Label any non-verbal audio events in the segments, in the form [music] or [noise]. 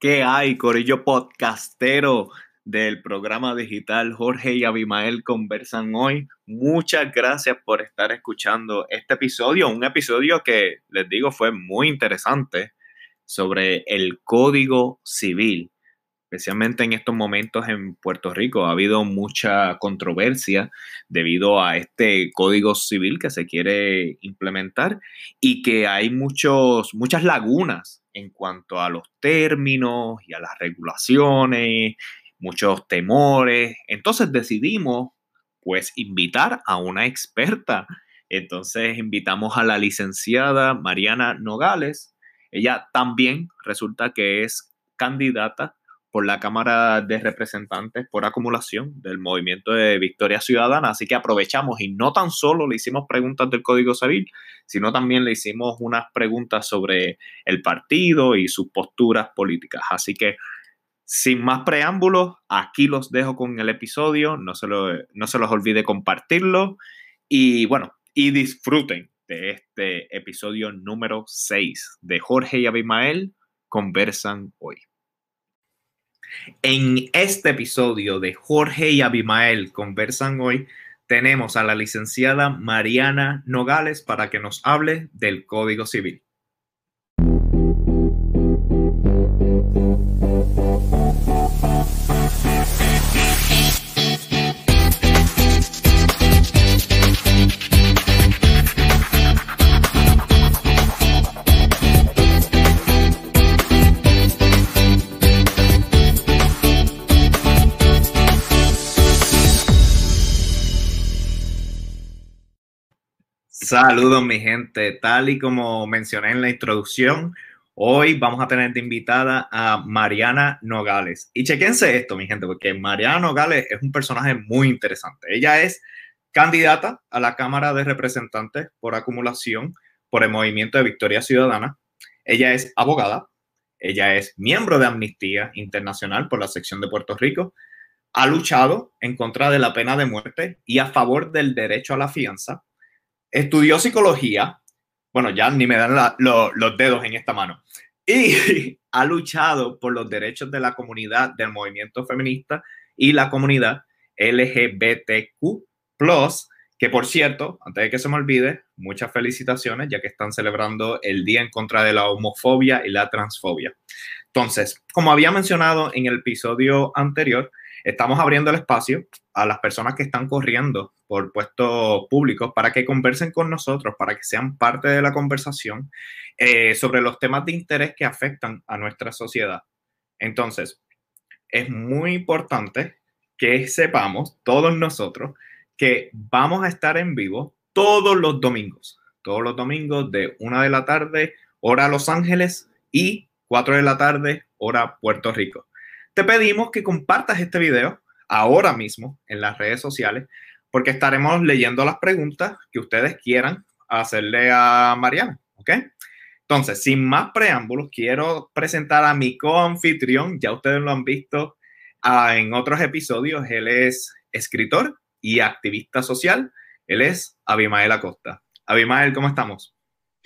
¿Qué hay, Corillo Podcastero del programa digital Jorge y Abimael conversan hoy? Muchas gracias por estar escuchando este episodio, un episodio que les digo fue muy interesante sobre el Código Civil, especialmente en estos momentos en Puerto Rico. Ha habido mucha controversia debido a este Código Civil que se quiere implementar y que hay muchos, muchas lagunas en cuanto a los términos y a las regulaciones, muchos temores. Entonces decidimos pues invitar a una experta. Entonces invitamos a la licenciada Mariana Nogales. Ella también resulta que es candidata por la Cámara de Representantes por acumulación del movimiento de Victoria Ciudadana. Así que aprovechamos y no tan solo le hicimos preguntas del Código Civil, sino también le hicimos unas preguntas sobre el partido y sus posturas políticas. Así que sin más preámbulos, aquí los dejo con el episodio. No se, no se los olvide compartirlo. Y bueno, y disfruten de este episodio número 6 de Jorge y Abimael conversan hoy. En este episodio de Jorge y Abimael conversan hoy, tenemos a la licenciada Mariana Nogales para que nos hable del Código Civil. Saludos mi gente, tal y como mencioné en la introducción, hoy vamos a tener de invitada a Mariana Nogales. Y chequense esto, mi gente, porque Mariana Nogales es un personaje muy interesante. Ella es candidata a la Cámara de Representantes por acumulación por el Movimiento de Victoria Ciudadana. Ella es abogada, ella es miembro de Amnistía Internacional por la sección de Puerto Rico, ha luchado en contra de la pena de muerte y a favor del derecho a la fianza estudió psicología, bueno, ya ni me dan los dedos en esta mano, y [laughs] ha luchado por los derechos de la comunidad del movimiento feminista y la comunidad LGBTQ, que por cierto, antes de que se me olvide, muchas felicitaciones ya que están celebrando el Día en contra de la homofobia y la transfobia. Entonces, como había mencionado en el episodio anterior, estamos abriendo el espacio a las personas que están corriendo por puestos públicos para que conversen con nosotros, para que sean parte de la conversación eh, sobre los temas de interés que afectan a nuestra sociedad. Entonces, es muy importante que sepamos, todos nosotros, que vamos a estar en vivo todos los domingos, todos los domingos de una de la tarde, hora Los Ángeles, y 4 de la tarde, hora Puerto Rico. Te pedimos que compartas este video ahora mismo en las redes sociales porque estaremos leyendo las preguntas que ustedes quieran hacerle a Mariana, ¿ok? Entonces, sin más preámbulos, quiero presentar a mi coanfitrión, ya ustedes lo han visto ah, en otros episodios, él es escritor y activista social, él es Abimael Acosta. Abimael, ¿cómo estamos?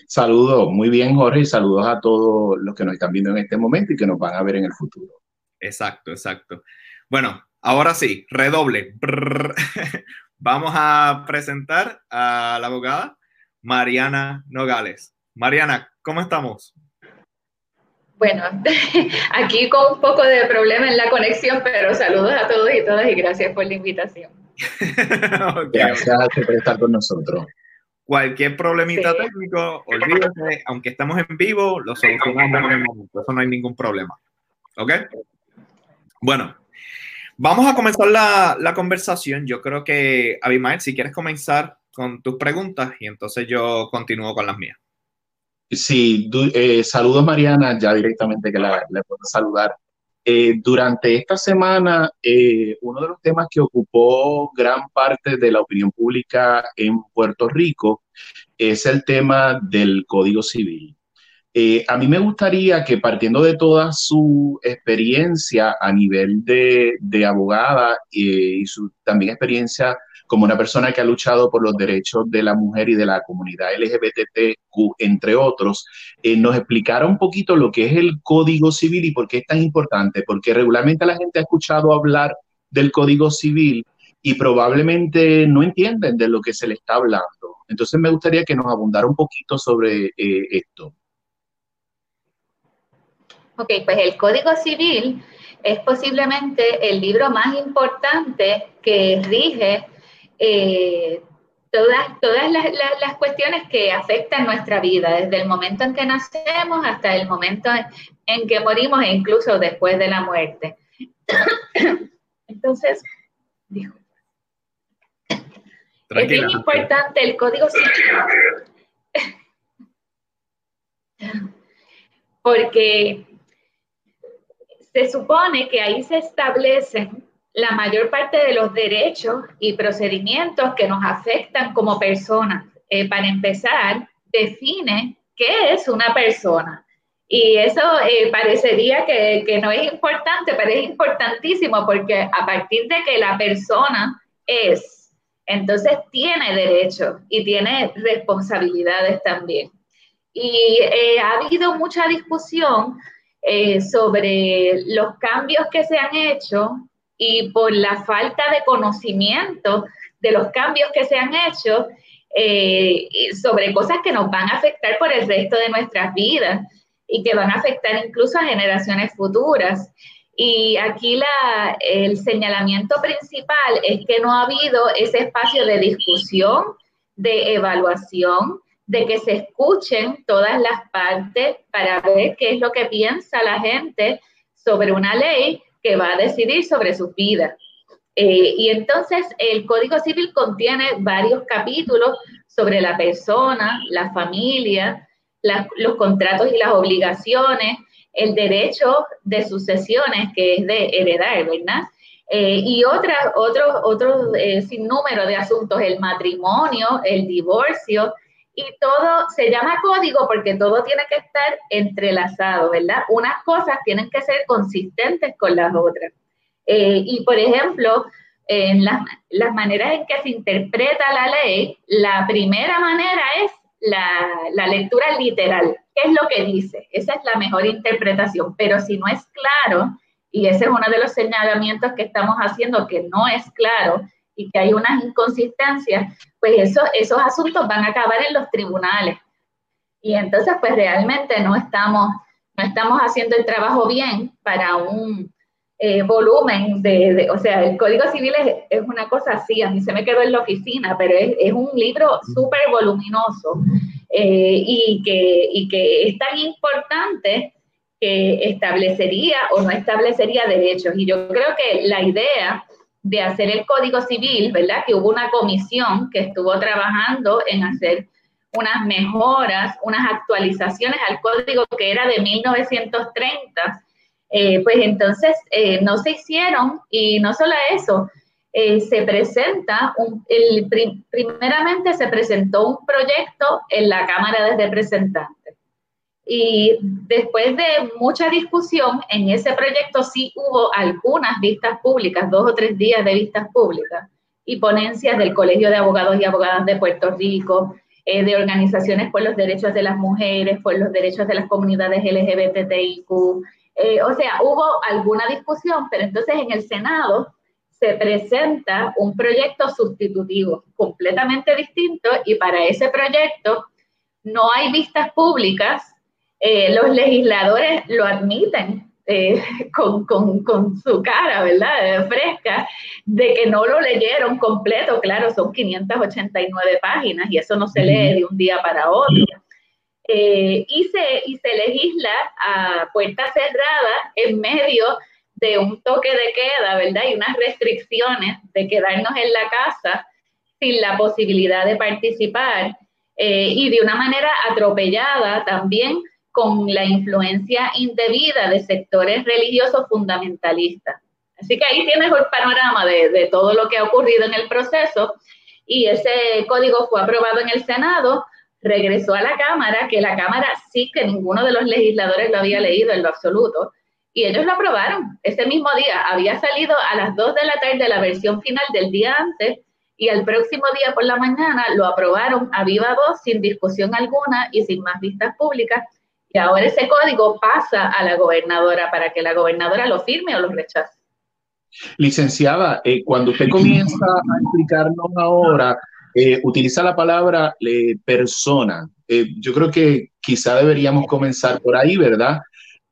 Saludos, muy bien Jorge, y saludos a todos los que nos están viendo en este momento y que nos van a ver en el futuro. Exacto, exacto. Bueno, ahora sí, redoble. Vamos a presentar a la abogada Mariana Nogales. Mariana, ¿cómo estamos? Bueno, [laughs] aquí con un poco de problema en la conexión, pero saludos a todos y todas y gracias por la invitación. [laughs] Gracias por estar con nosotros. Cualquier problemita técnico, olvídate, aunque estamos en vivo, lo solucionamos en el momento, eso no hay ningún problema. ¿Ok? Bueno, Vamos a comenzar la, conversación. Yo creo que, Abimael, si quieres comenzar con tus preguntas y entonces yo continúo con las mías. Sí, eh, saludos Mariana, ya directamente que la, puedo saludar. Eh, durante esta semana, eh, uno de los temas que ocupó gran parte de la opinión pública en Puerto Rico es el tema del Código Civil. Eh, a mí me gustaría que partiendo de toda su experiencia a nivel de, abogada eh, y su también experiencia como una persona que ha luchado por los derechos de la mujer y de la comunidad LGBTQ, entre otros, eh, nos explicara un poquito lo que es el Código Civil y por qué es tan importante, porque regularmente la gente ha escuchado hablar del Código Civil y probablemente no entienden de lo que se le está hablando. Entonces me gustaría que nos abundara un poquito sobre esto. Ok, pues el Código Civil es posiblemente el libro más importante que rige eh, todas, todas las, cuestiones que afectan nuestra vida, desde el momento en que nacemos hasta el momento en, que morimos e incluso después de la muerte. [coughs] Entonces, dijo. Es bien importante el código civil. [coughs] Porque se supone que ahí se establecen la mayor parte de los derechos y procedimientos que nos afectan como personas. Eh, para empezar, define qué es una persona. Y eso eh, parecería que, no es importante, pero es importantísimo porque a partir de que la persona es, entonces tiene derechos y tiene responsabilidades también. Y eh, ha habido mucha discusión eh, sobre los cambios que se han hecho y por la falta de conocimiento de los cambios que se han hecho eh, sobre cosas que nos van a afectar por el resto de nuestras vidas y que van a afectar incluso a generaciones futuras. Y aquí la, el señalamiento principal es que no ha habido ese espacio de discusión, de evaluación, de que se escuchen todas las partes para ver qué es lo que piensa la gente sobre una ley que va a decidir sobre su vida. Eh, y entonces el Código Civil contiene varios capítulos sobre la persona, la familia, los contratos y las obligaciones, el derecho de sucesiones, que es de heredar, ¿verdad? Eh, y otras, otros, otros eh, sinnúmero de asuntos, el matrimonio, el divorcio, y todo se llama código porque todo tiene que estar entrelazado, ¿verdad? Unas cosas tienen que ser consistentes con las otras. Eh, y por ejemplo, en las, las, maneras en que se interpreta la ley, la primera manera es la, la lectura literal. ¿Qué es lo que dice? Esa es la mejor interpretación. Pero si no es claro, y ese es uno de los señalamientos que estamos haciendo, que no es claro, y que hay unas inconsistencias, pues eso, esos asuntos van a acabar en los tribunales. Y entonces, pues realmente no estamos, no estamos haciendo el trabajo bien para un eh, volumen de, o sea, el Código Civil es, una cosa así, a mí se me quedó en la oficina, pero es, es un libro súper voluminoso eh, y, que, y que es tan importante que establecería o no establecería derechos. Y yo creo que la idea de hacer el Código Civil, ¿verdad? Que hubo una comisión que estuvo trabajando en hacer unas mejoras, unas actualizaciones al código que era de 1930. Eh, pues entonces eh, no se hicieron y no solo eso, eh, se presenta, un, primeramente se presentó un proyecto en la Cámara de Representantes y después de mucha discusión, en ese proyecto sí hubo algunas vistas públicas, dos o tres días de vistas públicas y ponencias del Colegio de Abogados y Abogadas de Puerto Rico, eh, de organizaciones por los derechos de las mujeres, por los derechos de las comunidades LGBTIQ. Eh, o sea, hubo alguna discusión, pero entonces en el Senado se presenta un proyecto sustitutivo completamente distinto y para ese proyecto no hay vistas públicas eh, los legisladores lo admiten eh, con, su cara, ¿verdad? Fresca, de que no lo leyeron completo. Claro, son 589 páginas y eso no se lee de un día para otro. Eh, y, se, y se legisla a puerta cerrada en medio de un toque de queda, ¿verdad? Y unas restricciones de quedarnos en la casa sin la posibilidad de participar y de una manera atropellada también con la influencia indebida de sectores religiosos fundamentalistas. Así que ahí tienes el panorama de, todo lo que ha ocurrido en el proceso y ese código fue aprobado en el Senado, regresó a la Cámara, que la Cámara sí que ninguno de los legisladores lo había leído en lo absoluto, y ellos lo aprobaron ese mismo día. Había salido a las 2 de la tarde la versión final del día antes y al próximo día por la mañana lo aprobaron a viva voz sin discusión alguna y sin más vistas públicas. Y ahora ese código pasa a la gobernadora para que la gobernadora lo firme o lo rechace. Licenciada, eh, cuando usted comienza a explicarnos ahora, eh, utiliza la palabra eh, persona. yo creo que quizá deberíamos comenzar por ahí, ¿verdad?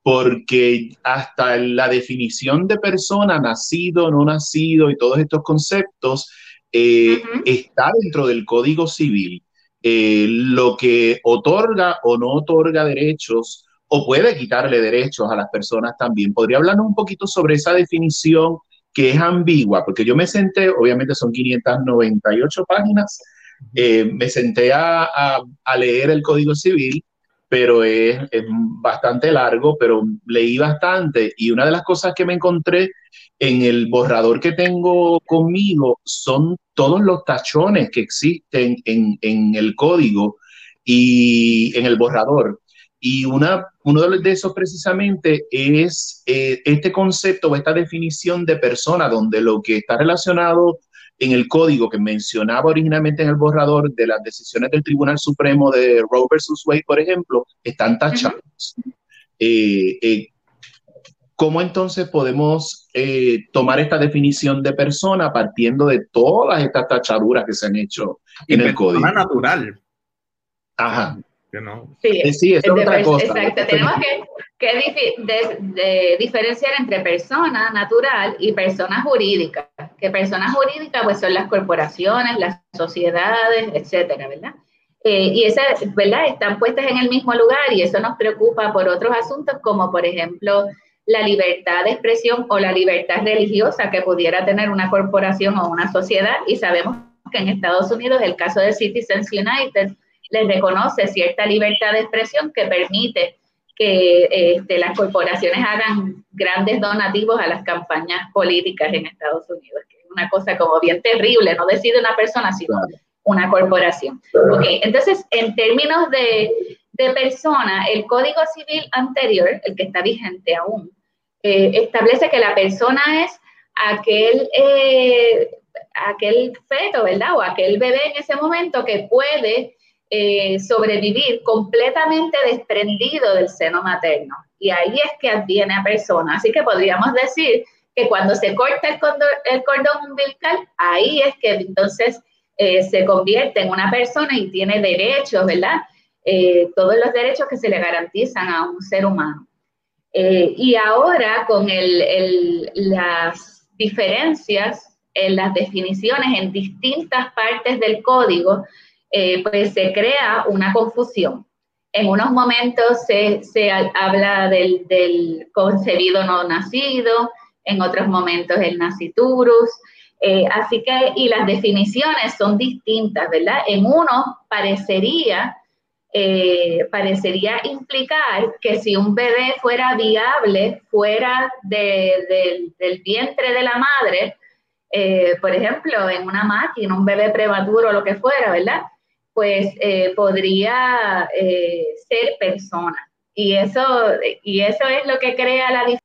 Porque hasta la definición de persona, nacido, no nacido y todos estos conceptos, está dentro del Código Civil. Lo que otorga o no otorga derechos o puede quitarle derechos a las personas también. ¿Podría hablarnos un poquito sobre esa definición que es ambigua, porque yo me senté, obviamente son 598 páginas, eh, me senté a, a, leer el Código Civil, pero es, es, bastante largo, pero leí bastante y una de las cosas que me encontré en el borrador que tengo conmigo son todos los tachones que existen en, en el código y en el borrador. Y una, uno de esos precisamente es eh, este concepto o esta definición de persona, donde lo que está relacionado en el código que mencionaba originalmente en el borrador de las decisiones del Tribunal Supremo de Roe versus Wade, por ejemplo, están tachados. Eh, eh, ¿Cómo entonces podemos tomar esta definición de persona partiendo de todas estas tachaduras que se han hecho en el código? natural. Ajá. Sí, sí es, otra cosa. Exacto, tenemos que, diferenciar entre persona natural y persona jurídica. Que persona jurídica pues son las corporaciones, las sociedades, etcétera, ¿verdad? Eh, y esas, ¿verdad? Están puestas en el mismo lugar y eso nos preocupa por otros asuntos como, por ejemplo, la libertad de expresión o la libertad religiosa que pudiera tener una corporación o una sociedad. Y sabemos que en Estados Unidos el caso de Citizens United les reconoce cierta libertad de expresión que permite que este, las corporaciones hagan grandes donativos a las campañas políticas en Estados Unidos, que es una cosa como bien terrible, no decide una persona, sino una corporación. Okay, entonces, en términos de, de persona, el Código Civil anterior, el que está vigente aún, eh, establece que la persona es aquel, eh, aquel feto, ¿verdad? O aquel bebé en ese momento que puede eh, sobrevivir completamente desprendido del seno materno. Y ahí es que adviene a persona. Así que podríamos decir que cuando se corta el, cordón umbilical, ahí es que entonces eh, se convierte en una persona y tiene derechos, ¿verdad? Eh, todos los derechos que se le garantizan a un ser humano. y ahora con el, las diferencias en las definiciones en distintas partes del código, eh, pues se crea una confusión. En unos momentos se, se habla del, del, concebido no nacido, en otros momentos el naciturus, eh, así que, y las definiciones son distintas, ¿verdad? En uno parecería, eh, parecería implicar que si un bebé fuera viable fuera de, del vientre de la madre, por ejemplo, en una máquina, un bebé prematuro o lo que fuera, ¿verdad? Pues eh, podría eh, ser persona. Y eso, y eso es lo que crea la diferencia.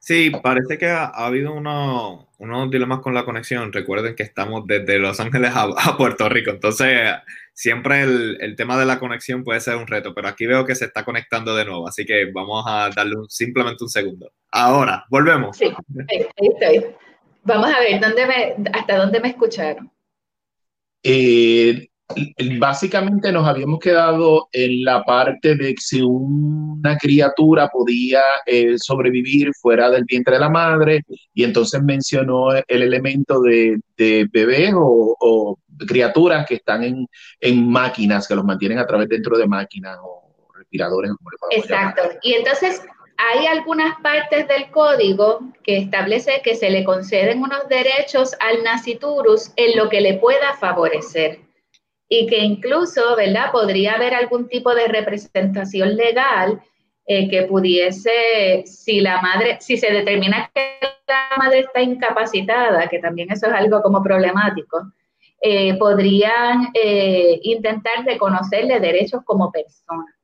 Sí, parece que ha, habido unos, unos dilemas con la conexión. Recuerden que estamos desde Los Ángeles a, Puerto Rico, entonces siempre el, el, tema de la conexión puede ser un reto, pero aquí veo que se está conectando de nuevo, así que vamos a darle simplemente un segundo. Ahora, volvemos. Sí, ahí estoy. Vamos a ver, ¿dónde ¿hasta dónde me escucharon? Eh, básicamente nos habíamos quedado en la parte de si una criatura podía eh, sobrevivir fuera del vientre de la madre y entonces mencionó el elemento de, bebés o, criaturas que están en, máquinas, que los mantienen a través dentro de máquinas o respiradores. Exacto. Y entonces hay algunas partes del código que establece que se le conceden unos derechos al naciturus en lo que le pueda favorecer y que incluso, ¿verdad? Podría haber algún tipo de representación legal eh, que pudiese, si la madre, si se determina que la madre está incapacitada, que también eso es algo como problemático, eh, podrían eh, intentar reconocerle derechos como persona.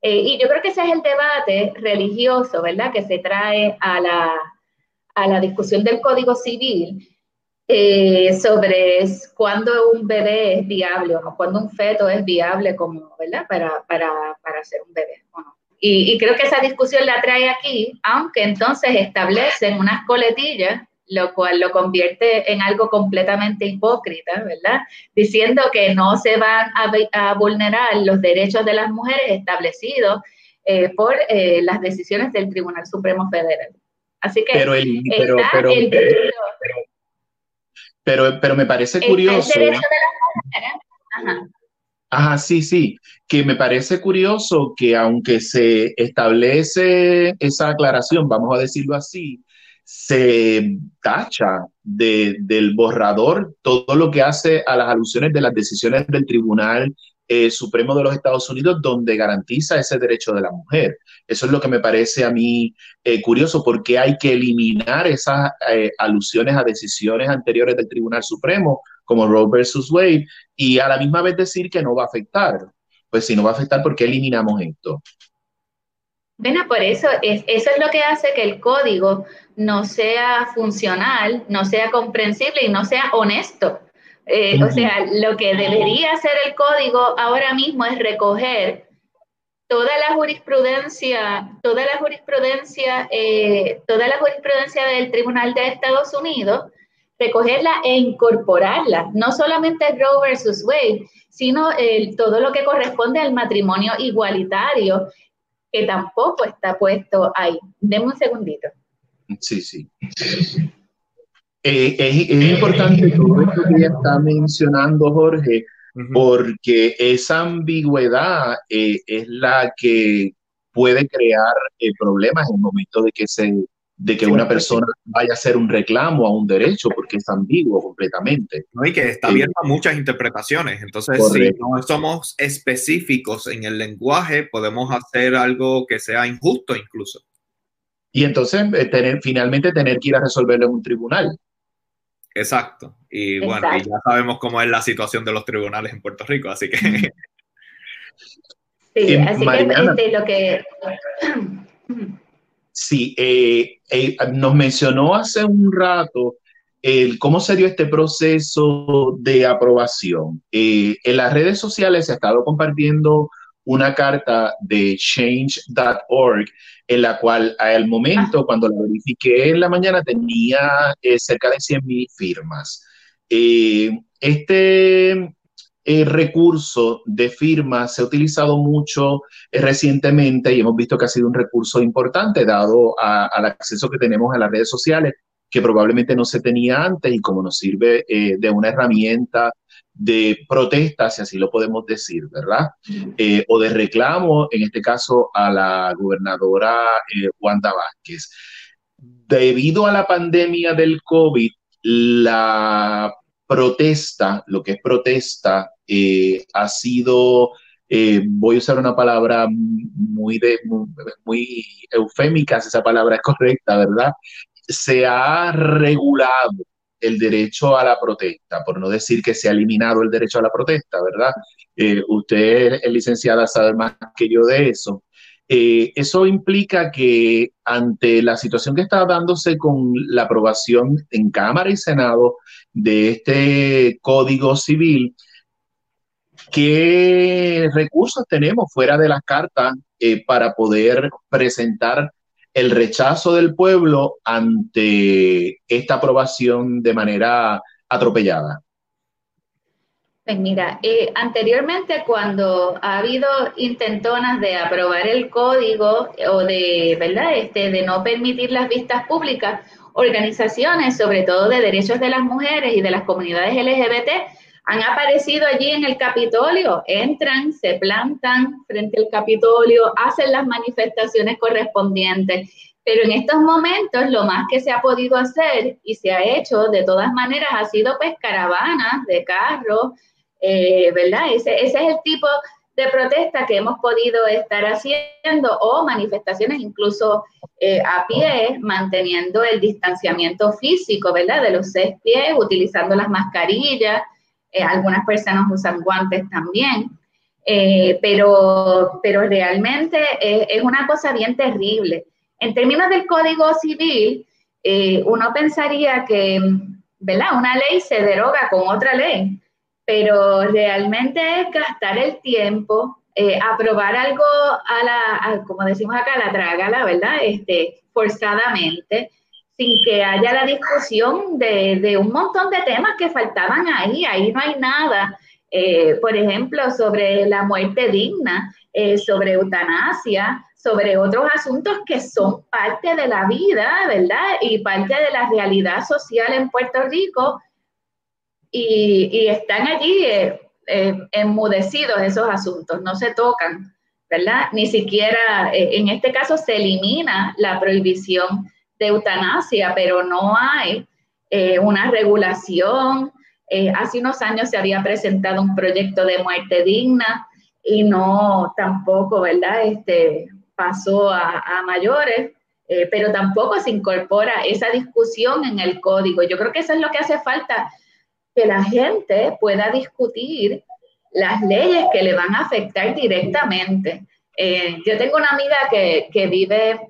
Eh, y yo creo que ese es el debate religioso, ¿verdad? Que se trae a la, a la discusión del Código Civil eh, sobre cuándo un bebé es viable o no, cuándo un feto es viable como, ¿verdad? Para, para, para ser un bebé y, creo que esa discusión la trae aquí, aunque entonces establecen unas coletillas, lo cual lo convierte en algo completamente hipócrita, ¿verdad? Diciendo que no se van a, a vulnerar los derechos de las mujeres establecidos eh, por eh, las decisiones del Tribunal Supremo Federal. Así que pero, el, pero, pero, pero, pero, me parece curioso. El derecho de las mujeres. Ajá. Ajá, sí, sí, que me parece curioso que aunque se establece esa aclaración, vamos a decirlo así, se tacha de, del borrador todo lo que hace a las alusiones de las decisiones del Tribunal eh, Supremo de los Estados Unidos, donde garantiza ese derecho de la mujer. Eso es lo que me parece a mí eh, curioso, porque hay que eliminar esas eh, alusiones a decisiones anteriores del Tribunal Supremo, como Roe versus Wade, y a la misma vez decir que no va a afectar. Pues si no va a afectar, ¿por qué eliminamos esto? Bueno, por eso es, eso es lo que hace que el código no sea funcional, no sea comprensible y no sea honesto. Eh, o sea, lo que debería hacer el código ahora mismo es recoger toda la jurisprudencia, toda la jurisprudencia, eh, toda la jurisprudencia del Tribunal de Estados Unidos, recogerla e incorporarla, no solamente Roe versus Wade, sino todo lo que corresponde al matrimonio igualitario, que tampoco está puesto ahí. Deme un segundito. Sí, sí. Eh, es, importante todo esto que está mencionando Jorge, porque esa ambigüedad eh, es la que puede crear eh, problemas en el momento de que se de que una persona vaya a hacer un reclamo a un derecho porque es ambiguo completamente. No, y que está abierto a muchas interpretaciones. Entonces, si no somos específicos en el lenguaje, podemos hacer algo que sea injusto incluso. Y entonces, tener, finalmente, tener que ir a resolverlo en un tribunal. Exacto. Y bueno, ya sabemos cómo es la situación de los tribunales en Puerto Rico, así que... [laughs] Sí, así que este, lo que... Sí, eh, eh, nos mencionó hace un rato el, cómo se dio este proceso de aprobación. Eh, en las redes sociales se ha estado compartiendo una carta de change.org en la cual al momento, cuando la verifiqué en la mañana, tenía eh, cerca de 100 mil firmas. Eh, este eh, recurso de firmas se ha utilizado mucho recientemente y hemos visto que ha sido un recurso importante dado al acceso que tenemos a las redes sociales que probablemente no se tenía antes y como nos sirve de una herramienta de protesta, si así lo podemos decir, ¿verdad? Eh, o de reclamo, en este caso, a la gobernadora eh, Wanda Vázquez. Debido a la pandemia del COVID, la protesta, lo que es protesta, eh, ha sido, voy a usar una palabra muy, de, muy eufémica, si esa palabra es correcta, ¿verdad? Se ha regulado el derecho a la protesta, por no decir que se ha eliminado el derecho a la protesta, ¿verdad? Eh, usted es licenciada, sabe más que yo de eso. Eh, eso implica que ante la situación que está dándose con la aprobación en Cámara y Senado de este Código Civil, ¿qué recursos tenemos fuera de las cartas eh, para poder presentar el rechazo del pueblo ante esta aprobación de manera atropellada? Pues mira, eh, anteriormente cuando ha habido intentonas de aprobar el código o de, ¿verdad? Este, de no permitir las vistas públicas, organizaciones, sobre todo de derechos de las mujeres y de las comunidades LGBT, han aparecido allí en el Capitolio, entran, se plantan frente al Capitolio, hacen las manifestaciones correspondientes. Pero en estos momentos lo más que se ha podido hacer y se ha hecho de todas maneras ha sido pues caravanas de carros, eh, ¿verdad? Ese, ese es el tipo de protesta que hemos podido estar haciendo o manifestaciones incluso eh, a pie, manteniendo el distanciamiento físico, ¿verdad? De los seis pies, utilizando las mascarillas, eh, algunas personas usan guantes también, eh, pero, pero realmente es, una cosa bien terrible. En términos del Código Civil, eh, uno pensaría que, ¿verdad? Una ley se deroga con otra ley, pero realmente es gastar el tiempo, aprobar algo a la, como decimos acá, la trágala, ¿verdad? Este, forzadamente, sin que haya la discusión de, un montón de temas que faltaban ahí, ahí no hay nada. Eh, por ejemplo, sobre la muerte digna, sobre eutanasia, sobre otros asuntos que son parte de la vida, ¿verdad? Y parte de la realidad social en Puerto Rico. Y, están allí eh, eh, enmudecidos esos asuntos, no se tocan, ¿verdad? Ni siquiera, eh, en este caso, se elimina la prohibición de eutanasia, pero no hay una regulación. hace unos años se había presentado un proyecto de muerte digna y no tampoco, ¿verdad? Este, pasó a, mayores, eh, pero tampoco se incorpora esa discusión en el código. Yo creo que eso es lo que hace falta, que la gente pueda discutir las leyes que le van a afectar directamente. Eh, yo tengo una amiga que, vive,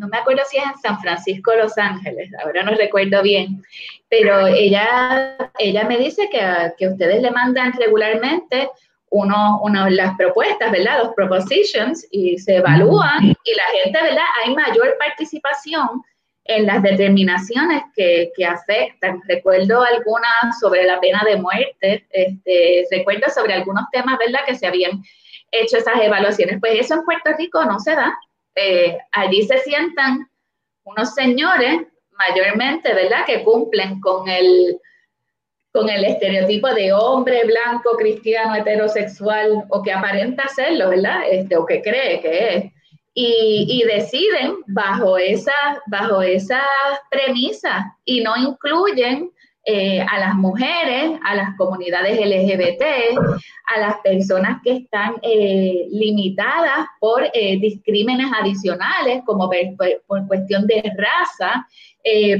no me acuerdo si es en San Francisco, Los Ángeles, ahora no recuerdo bien, pero ella, ella me dice que, que ustedes le mandan regularmente uno, las propuestas, ¿verdad? Los propositions y se evalúan y la gente, ¿verdad? Hay mayor participación en las determinaciones que, que afectan. Recuerdo algunas sobre la pena de muerte, este, recuerdo sobre algunos temas, ¿verdad? Que se habían hecho esas evaluaciones. Pues eso en Puerto Rico no se da. Eh, allí se sientan unos señores mayormente, ¿verdad? Que cumplen con el con el estereotipo de hombre blanco, cristiano, heterosexual, o que aparenta serlo, ¿verdad? Este, o que cree que es. Y, deciden bajo esa, bajo esas premisas y no incluyen eh, a las mujeres, a las comunidades LGBT, a las personas que están eh, limitadas por eh, discrímenes adicionales, como por, cuestión de raza,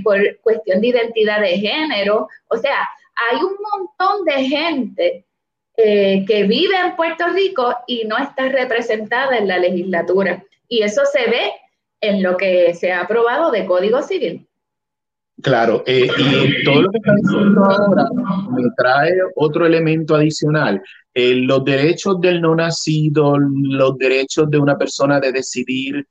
por cuestión de identidad de género. O sea, hay un montón de gente eh, que vive en Puerto Rico y no está representada en la legislatura. Y eso se ve en lo que se ha aprobado de Código Civil. Claro, eh, y todo lo que está diciendo ahora me trae otro elemento adicional. Eh, los derechos del no nacido, los derechos de una persona de decidir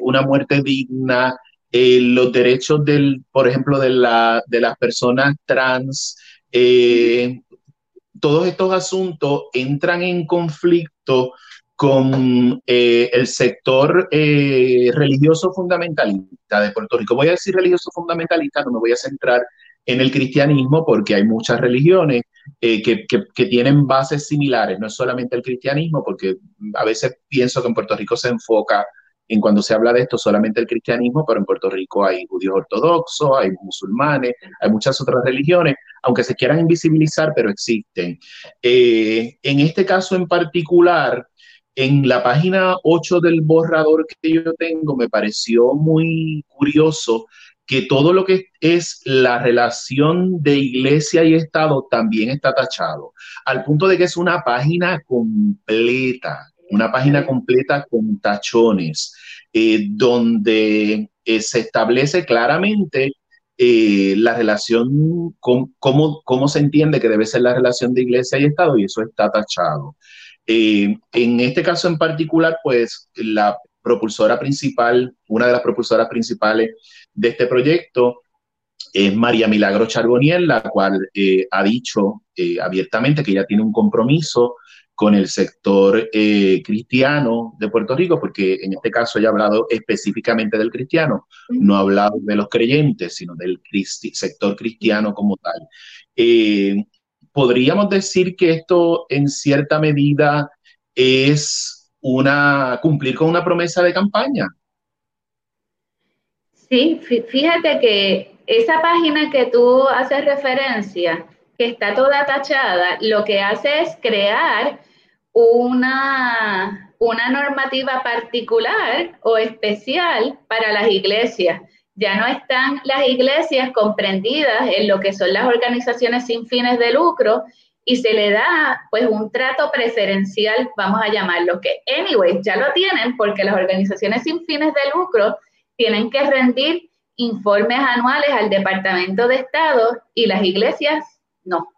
una muerte digna, eh, los derechos del, por ejemplo, de, la, de las personas trans, eh, todos estos asuntos entran en conflicto con eh, el sector religioso fundamentalista de Puerto Rico. Voy a decir religioso fundamentalista, no me voy a centrar en el cristianismo porque hay muchas religiones que, que, que, tienen bases similares, no es solamente el cristianismo, porque a veces pienso que en Puerto Rico se enfoca en cuando se habla de esto solamente el cristianismo, pero en Puerto Rico hay judíos ortodoxos, hay musulmanes, hay muchas otras religiones, aunque se quieran invisibilizar, pero existen. Eh, en este caso en particular, en la página 8 del borrador que yo tengo, me pareció muy curioso que todo lo que es la relación de iglesia y Estado también está tachado, al punto de que es una página completa una página completa con tachones, eh, donde eh, se establece claramente eh, la relación, con, cómo, cómo se entiende que debe ser la relación de iglesia y Estado, y eso está tachado. En este caso en particular, pues la propulsora principal, una de las propulsoras principales de este proyecto es María Milagro Charboniel, la cual ha dicho abiertamente que ella tiene un compromiso con el sector eh, cristiano de Puerto Rico, porque en este caso ella ha hablado específicamente del cristiano, no ha hablado de los creyentes, sino del sector cristiano como tal. Eh, Podríamos decir que esto en cierta medida es una cumplir con una promesa de campaña. Sí, fíjate que esa página que tú haces referencia, que está toda tachada, lo que hace es crear una, una normativa particular o especial para las iglesias. Ya no están las iglesias comprendidas en lo que son las organizaciones sin fines de lucro y se le da pues un trato preferencial, vamos a llamarlo, que anyway ya lo tienen porque las organizaciones sin fines de lucro tienen que rendir informes anuales al Departamento de Estado y las iglesias no.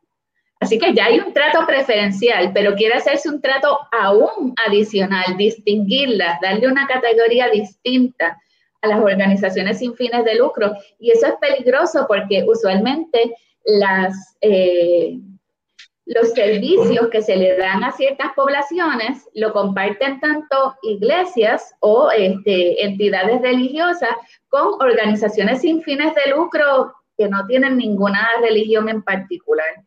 Así que ya hay un trato preferencial, pero quiere hacerse un trato aún adicional, distinguirlas, darle una categoría distinta a las organizaciones sin fines de lucro. Y eso es peligroso porque usualmente las, eh, los servicios que se le dan a ciertas poblaciones lo comparten tanto iglesias o este, entidades religiosas con organizaciones sin fines de lucro que no tienen ninguna religión en particular.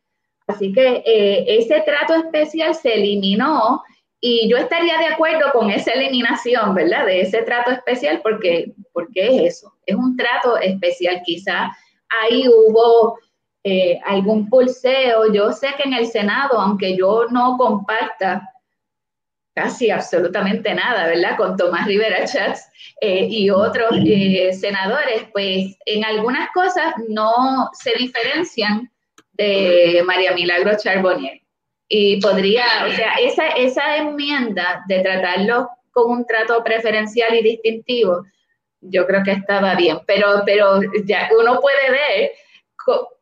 Así que eh, ese trato especial se eliminó y yo estaría de acuerdo con esa eliminación, ¿verdad? De ese trato especial porque, porque es eso, es un trato especial. Quizá ahí hubo eh, algún pulseo. Yo sé que en el Senado, aunque yo no comparta casi absolutamente nada, ¿verdad? Con Tomás Rivera Chats eh, y otros eh, senadores, pues en algunas cosas no se diferencian de María Milagro Charbonnier. Y podría, o sea, esa, esa enmienda de tratarlo con un trato preferencial y distintivo, yo creo que estaba bien, pero, pero ya uno puede ver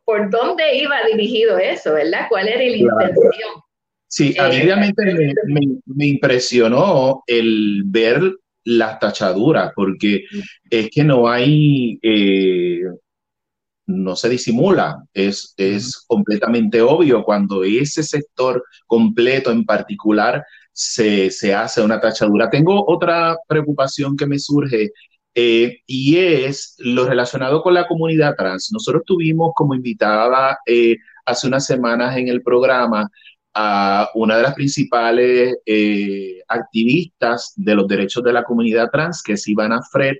por dónde iba dirigido eso, ¿verdad? ¿Cuál era la intención? Sí, a mí eh, realmente me, impresionó el ver las tachaduras, porque es que no hay, eh, no se disimula, es, es completamente obvio cuando ese sector completo en particular se, se hace una tachadura. Tengo otra preocupación que me surge eh, y es lo relacionado con la comunidad trans. Nosotros tuvimos como invitada eh, hace unas semanas en el programa a una de las principales eh, activistas de los derechos de la comunidad trans, que es Ivana Fred,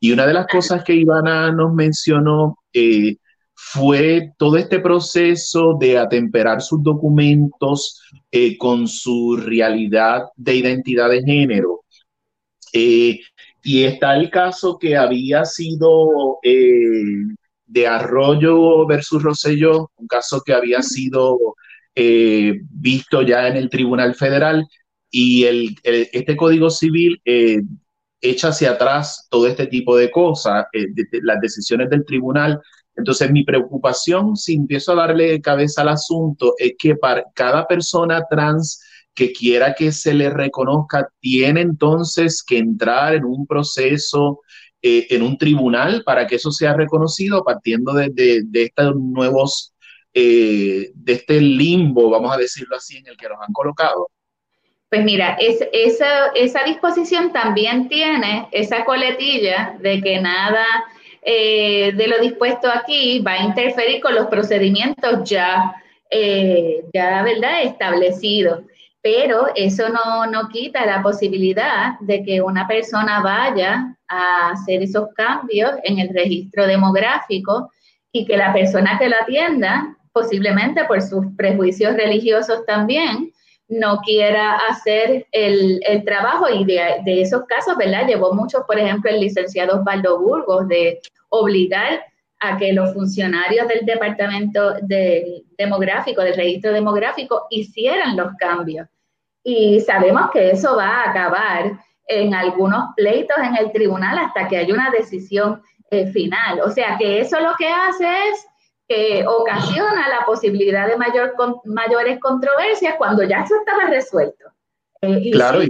y una de las cosas que Ivana nos mencionó fue todo este proceso de atemperar sus documentos con su realidad de identidad de género. Y está el caso que había sido eh, de Arroyo versus Rosselló, un caso que había sido eh, visto ya en el Tribunal Federal y el, este Código Civil eh, echa hacia atrás todo este tipo de cosas, las decisiones del tribunal. Entonces mi preocupación, si empiezo a darle cabeza al asunto, es que para cada persona trans que quiera que se le reconozca, tiene entonces que entrar en un proceso, eh, en un tribunal para que eso sea reconocido, partiendo de, estos nuevos, eh, de este limbo, vamos a decirlo así, en el que nos han colocado. Pues mira, es, esa, esa disposición también tiene esa coletilla de que nada eh, de lo dispuesto aquí va a interferir con los procedimientos ya, ya ¿verdad?, establecidos pero eso no, no quita la posibilidad de que una persona vaya a hacer esos cambios en el registro demográfico y que la persona que lo atienda, posiblemente por sus prejuicios religiosos también, no quiera hacer el, el trabajo y de, esos casos, ¿verdad? Llevó mucho, por ejemplo, el licenciado Osvaldo Burgos de obligar a que los funcionarios del departamento de demográfico, del registro demográfico, hicieran los cambios. Y sabemos que eso va a acabar en algunos pleitos en el tribunal hasta que haya una decisión eh, final. O sea que eso lo que hace es que ocasiona la posibilidad de mayor, mayores controversias cuando ya eso estaba resuelto. Eh, y claro,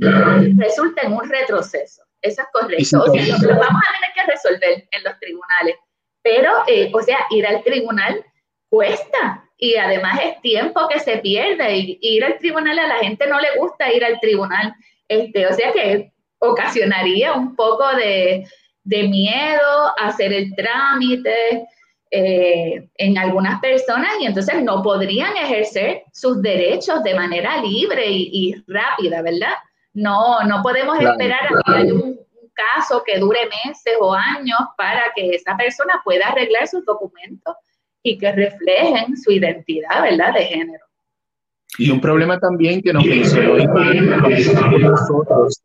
resulta en un retroceso. Eso es correcto. o sea, lo vamos a tener que resolver en los tribunales. Pero, eh, o sea, ir al tribunal cuesta y además es tiempo que se pierde y ir al tribunal a la gente no le gusta ir al tribunal. Este, o sea que ocasionaría un poco de, miedo hacer el trámite eh, en algunas personas y entonces no podrían ejercer sus derechos de manera libre y, rápida, ¿verdad? No, no podemos esperar a que haya un, caso que dure meses o años para que esa persona pueda arreglar sus documentos y que reflejen su identidad, ¿verdad?, de género. Y un problema también que nos mencionó nosotros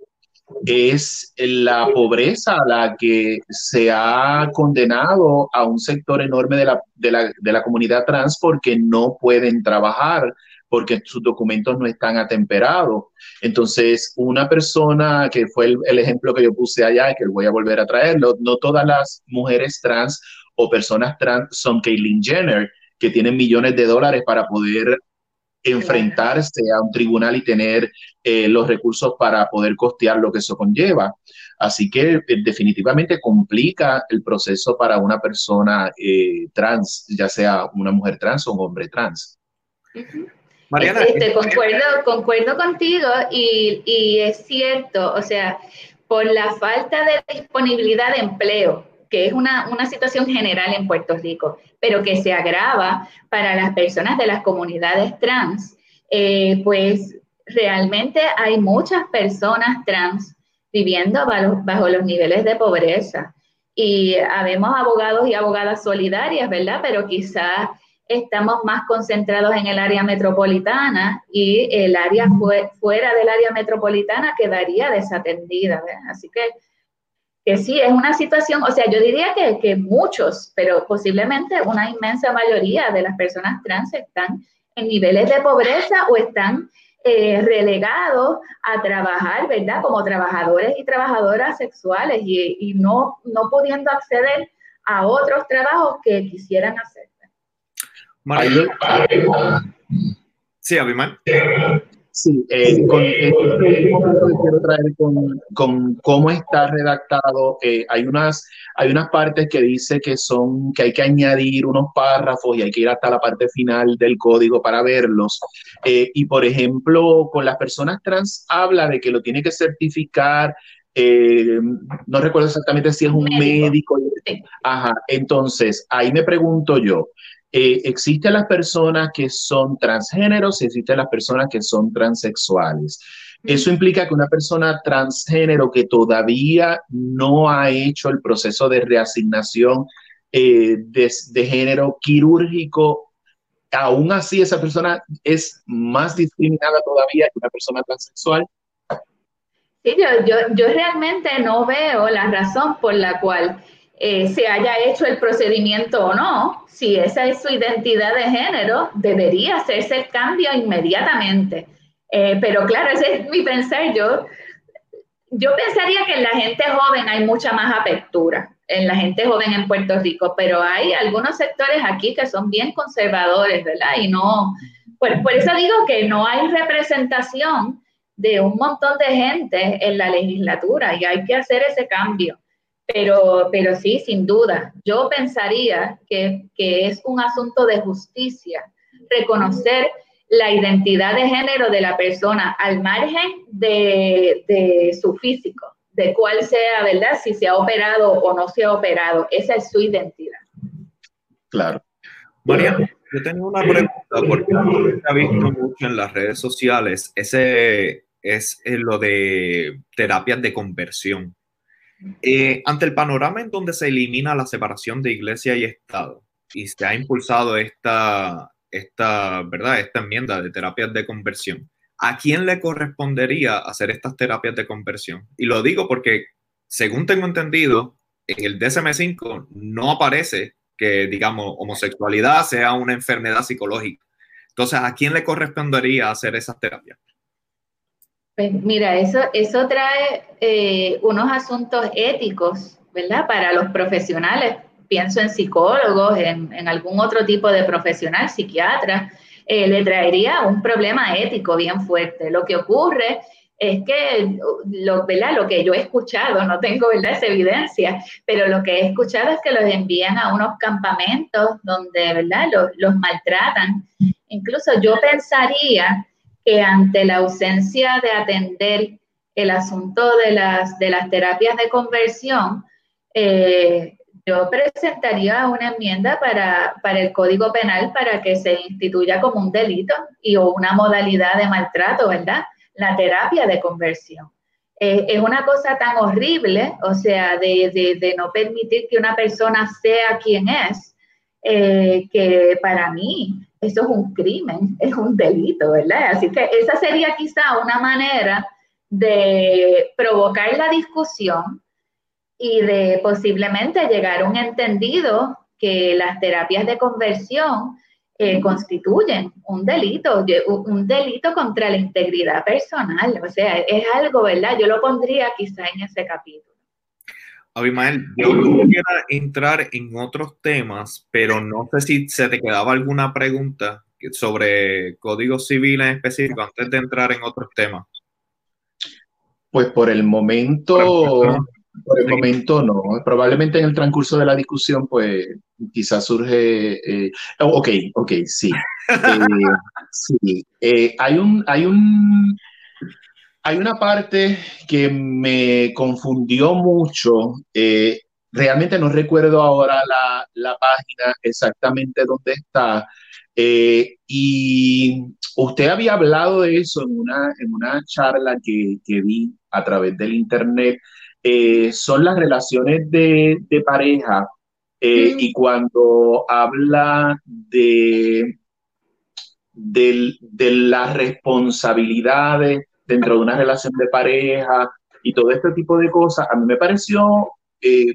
es la pobreza a la que se ha condenado a un sector enorme de la, de la, de la comunidad trans porque no pueden trabajar, porque sus documentos no están atemperados. Entonces, una persona que fue el, ejemplo que yo puse allá, que voy a volver a traerlo, no todas las mujeres trans o personas trans son Caitlyn Jenner, que tienen millones de dólares para poder enfrentarse a un tribunal y tener eh, los recursos para poder costear lo que eso conlleva. Así que eh, definitivamente complica el proceso para una persona eh, trans, ya sea una mujer trans o un hombre trans. Mariana. Este, concuerdo, concuerdo contigo y, y es cierto, o sea, por la falta de disponibilidad de empleo, que es una, una, situación general en Puerto Rico, pero que se agrava para las personas de las comunidades trans, eh, pues realmente hay muchas personas trans viviendo bajo, bajo, los niveles de pobreza. Y habemos abogados y abogadas solidarias, ¿verdad? Pero quizás estamos más concentrados en el área metropolitana y el área fuera del área metropolitana quedaría desatendida. Así que, que sí, es una situación, o sea, yo diría que, que muchos, pero posiblemente una inmensa mayoría de las personas trans están en niveles de pobreza o están eh, relegados a trabajar, ¿verdad? Como trabajadores y trabajadoras sexuales y, y no, no pudiendo acceder a otros trabajos que quisieran hacer. Sí, Abiman. Sí, eh, con este último punto que quiero traer con, con cómo está redactado, eh, hay, unas, hay unas partes que dice que son, que hay que añadir unos párrafos y hay que ir hasta la parte final del código para verlos. Eh, y por ejemplo, con las personas trans habla de que lo tiene que certificar no recuerdo exactamente si es un médico. médico. Ajá, entonces ahí me pregunto yo, eh, existen las personas que son transgéneros y existen las personas que son transexuales. Eso implica que una persona transgénero que todavía no ha hecho el proceso de reasignación eh, de, género quirúrgico, aún así esa persona es más discriminada todavía que una persona transexual. Sí, yo, yo realmente no veo la razón por la cual eh, se haya hecho el procedimiento o no, si esa es su identidad de género, debería hacerse el cambio inmediatamente. Eh, pero claro, ese es mi pensar. Yo, yo pensaría que en la gente joven hay mucha más apertura, en la gente joven en Puerto Rico, pero hay algunos sectores aquí que son bien conservadores, ¿verdad? Y no, por, por eso digo que no hay representación de un montón de gente en la legislatura y hay que hacer ese cambio. Pero, pero sí, sin duda, yo pensaría que, es un asunto de justicia reconocer la identidad de género de la persona al margen de, su físico, de cuál sea, ¿verdad? Si se ha operado o no se ha operado. Esa es su identidad. Claro. María, yo tengo una pregunta porque se ha visto mucho en las redes sociales. Ese es lo de terapias de conversión. Eh, ante el panorama en donde se elimina la separación de iglesia y Estado y se ha impulsado esta, esta, ¿verdad? esta enmienda de terapias de conversión, ¿a quién le correspondería hacer estas terapias de conversión? Y lo digo porque, según tengo entendido, en el DSM-5 no aparece que, digamos, homosexualidad sea una enfermedad psicológica. Entonces, ¿a quién le correspondería hacer esas terapias? Pues mira, eso, eso trae eh, unos asuntos éticos, ¿verdad? Para los profesionales. Pienso en psicólogos, en, algún otro tipo de profesional, psiquiatra, eh, le traería un problema ético bien fuerte. Lo que ocurre es que lo, ¿verdad? lo que yo he escuchado, no tengo ¿verdad? esa evidencia, pero lo que he escuchado es que los envían a unos campamentos donde ¿verdad? Los, los maltratan. Incluso yo pensaría que ante la ausencia de atender el asunto de las, de las terapias de conversión, eh, yo presentaría una enmienda para, el Código Penal para que se instituya como un delito y o una modalidad de maltrato, ¿verdad? La terapia de conversión. Eh, es una cosa tan horrible, o sea, de, no permitir que una persona sea quien es, eh, que para mí eso es un crimen, [laughs] es un delito, ¿verdad? Así que esa sería quizá una manera de provocar la discusión y de posiblemente llegar a un entendido que las terapias de conversión eh, constituyen un delito, un delito contra la integridad personal. O sea, es algo, ¿verdad? Yo lo pondría quizá en ese capítulo. Abimael, yo quisiera entrar en otros temas, pero no sé si se te quedaba alguna pregunta sobre código civil en específico antes de entrar en otros temas. Pues por el momento, por el momento no. Probablemente en el transcurso de la discusión, pues quizás surge. Eh, ok, ok, sí. [laughs] Eh, sí. Eh, hay un, hay un, hay una parte que me confundió mucho. realmente no recuerdo ahora la, la página exactamente dónde está. y usted había hablado de eso en una, en una charla que, que vi a través del internet eh, son las relaciones de, pareja eh, y cuando habla de, de, las responsabilidades dentro de una relación de pareja y todo este tipo de cosas, a mí me pareció eh,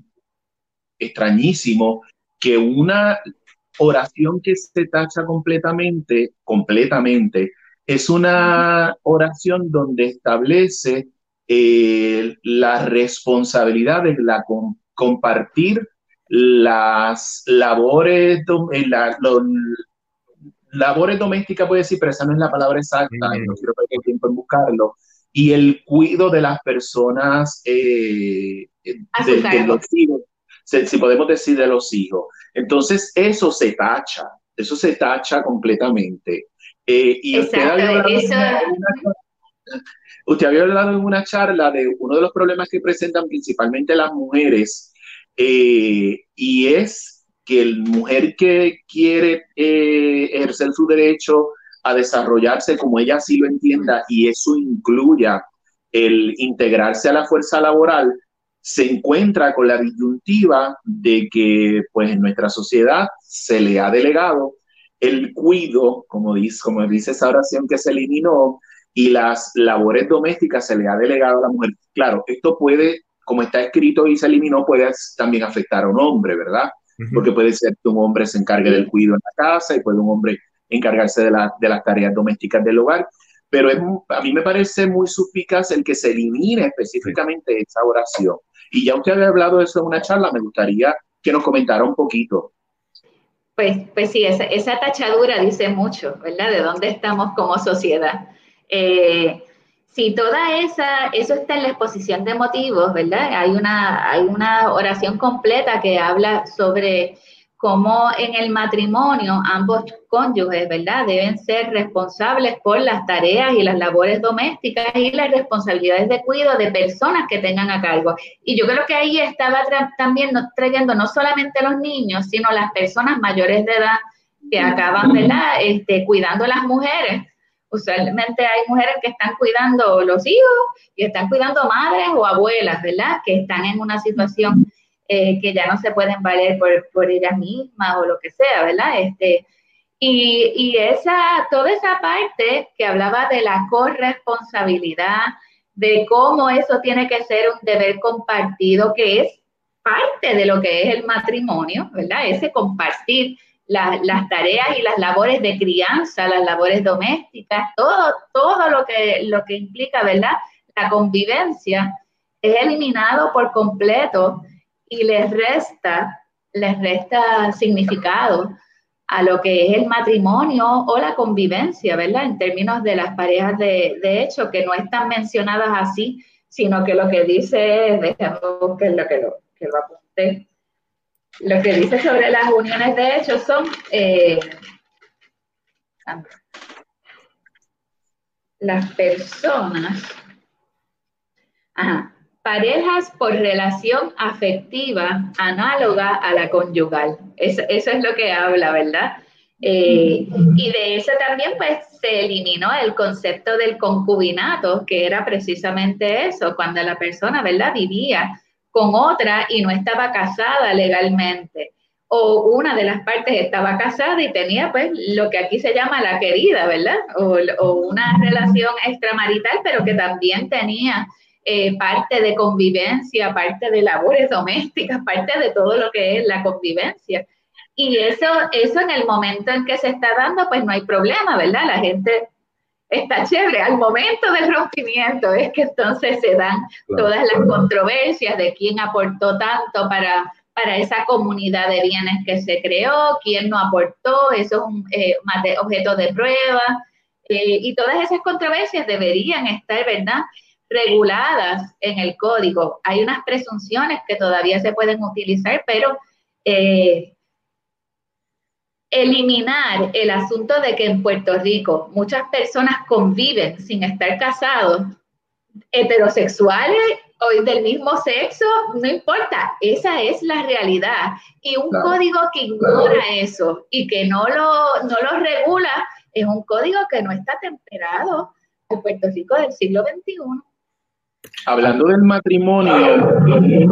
extrañísimo que una oración que se tacha completamente, completamente, es una oración donde establece eh, la responsabilidad de la, compartir las labores, eh, labores domésticas, puede decir, pero esa no es la palabra exacta, no quiero perder tiempo en buscarlo, y el cuidado de las personas, eh, de, los hijos, si, podemos decir de los hijos. Entonces, eso se tacha, eso se tacha completamente. y Exacto, eso... Usted había hablado en una charla de uno de los problemas que presentan principalmente las mujeres eh, y es que la mujer que quiere eh, ejercer su derecho a desarrollarse como ella así lo entienda y eso incluya el integrarse a la fuerza laboral, se encuentra con la disyuntiva de que pues en nuestra sociedad se le ha delegado el cuido, como dice, como dice esa oración que se eliminó, y las labores domésticas se le ha delegado a la mujer. Claro, esto puede, como está escrito y se eliminó, puede también afectar a un hombre, ¿verdad? Porque puede ser que un hombre se encargue del cuidado en la casa y puede un hombre encargarse de, de las tareas domésticas del hogar. Pero es, a mí me parece muy suspicaz el que se elimine específicamente esa oración. Y ya usted había hablado de eso en una charla, me gustaría que nos comentara un poquito. Pues, pues sí, esa, esa tachadura dice mucho, ¿verdad? De dónde estamos como sociedad. Eh, si toda esa, eso está en la exposición de motivos, ¿verdad? Hay una, hay una oración completa que habla sobre cómo en el matrimonio ambos cónyuges, ¿verdad? Deben ser responsables por las tareas y las labores domésticas y las responsabilidades de cuidado de personas que tengan a cargo. Y yo creo que ahí estaba también trayendo no solamente los niños, sino las personas mayores de edad que acaban, ¿verdad? Este, cuidando a las mujeres usualmente hay mujeres que están cuidando los hijos y están cuidando madres o abuelas, ¿verdad? Que están en una situación eh, que ya no se pueden valer por, ellas mismas o lo que sea, ¿verdad? Este, y, y esa, toda esa parte que hablaba de la corresponsabilidad, de cómo eso tiene que ser un deber compartido, que es parte de lo que es el matrimonio, ¿verdad? Ese compartir las tareas y las labores de crianza, las labores domésticas, todo, todo lo que, lo que implica, ¿verdad? La convivencia es eliminado por completo y les resta, les resta significado a lo que es el matrimonio o la convivencia, ¿verdad? En términos de las parejas de, hecho, que no están mencionadas así, sino que lo que dice es, déjame que lo, que lo que dice sobre las uniones de hecho son eh, las personas, parejas por relación afectiva análoga a la conyugal. Eso, es lo que habla, ¿verdad? Eh, y de eso también pues se eliminó el concepto del concubinato, que era precisamente eso, cuando la persona, ¿verdad? Vivía con otra y no estaba casada legalmente. O una de las partes estaba casada y tenía pues lo que aquí se llama la querida, ¿verdad? O, una relación extramarital, pero que también tenía eh, parte de convivencia, parte de labores domésticas, [laughs] parte de todo lo que es la convivencia. Y eso, eso en el momento en que se está dando, pues no hay problema, ¿verdad? La gente está chévere. Al momento del rompimiento es que entonces se dan todas las controversias de quién aportó tanto para, para esa comunidad de bienes que se creó, quién no aportó, eso es un eh, objeto de prueba. Eh, y todas esas controversias deberían estar, ¿verdad? reguladas en el código. Hay unas presunciones que todavía se pueden utilizar, pero eh, eliminar el asunto de que en Puerto Rico muchas personas conviven sin estar casados, heterosexuales o del mismo sexo, no importa, esa es la realidad. Y un código que ignora eso y que no lo, no lo regula es un código que no está temperado al Puerto Rico del siglo XXI. Hablando del matrimonio, eh,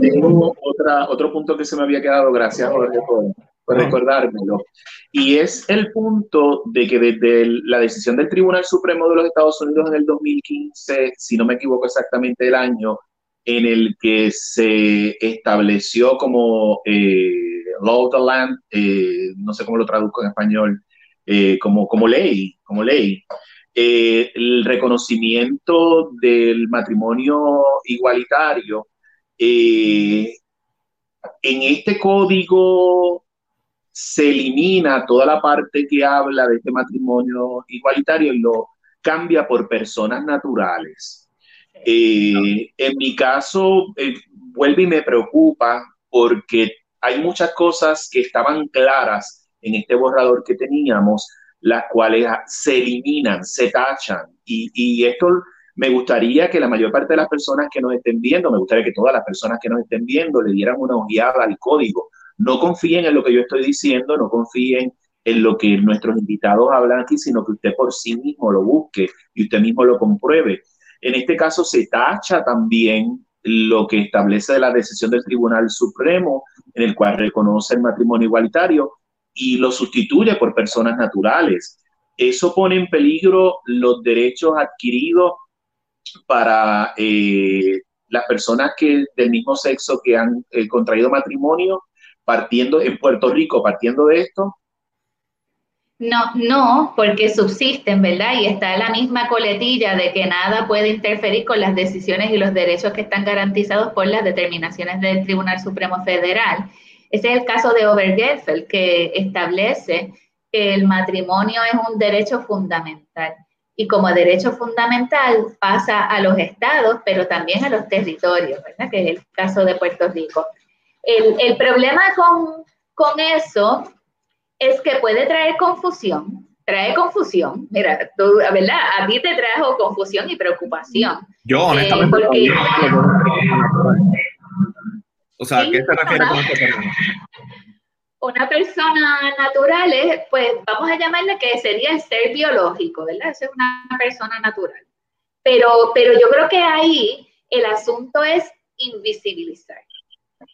tengo otra, otro punto que se me había quedado, gracias Jorge por, recordármelo, y es el punto de que desde la decisión del Tribunal Supremo de los Estados Unidos en el 2015, si no me equivoco exactamente el año, en el que se estableció como eh, law of the land, eh, no sé cómo lo traduzco en español, como, como ley, como ley, eh, el reconocimiento del matrimonio igualitario. Eh, en este código se elimina toda la parte que habla de este matrimonio igualitario y lo cambia por personas naturales. Eh, en mi caso, vuelve y me preocupa porque hay muchas cosas que estaban claras en este borrador que teníamos, las cuales se eliminan, se tachan. Y, esto me gustaría que la mayor parte de las personas que nos estén viendo, me gustaría que todas las personas que nos estén viendo le dieran una ojeada al código. No confíen en lo que yo estoy diciendo, no confíen en lo que nuestros invitados hablan aquí, sino que usted por sí mismo lo busque y usted mismo lo compruebe. En este caso se tacha también lo que establece la decisión del Tribunal Supremo, en el cual reconoce el matrimonio igualitario, y lo sustituye por personas naturales. Eso pone en peligro los derechos adquiridos para eh, las personas que del mismo sexo que han eh, contraído matrimonio, partiendo en Puerto Rico, partiendo de esto. No, no, porque subsisten, ¿verdad? Y está la misma coletilla de que nada puede interferir con las decisiones y los derechos que están garantizados por las determinaciones del Tribunal Supremo Federal. Ese es el caso de Obergefell, que establece que el matrimonio es un derecho fundamental y como derecho fundamental pasa a los estados, pero también a los territorios, ¿verdad? que es el caso de Puerto Rico. El, problema con, con, eso es que puede traer confusión, trae confusión. Mira, tú, ¿verdad? A ti te trajo confusión y preocupación. Yo, honestamente, eh, o sea, ¿qué se refiere con esto [laughs] Una persona natural es, pues vamos a llamarle que sería el ser biológico, ¿verdad? Esa es una persona natural. Pero, pero yo creo que ahí el asunto es invisibilizar.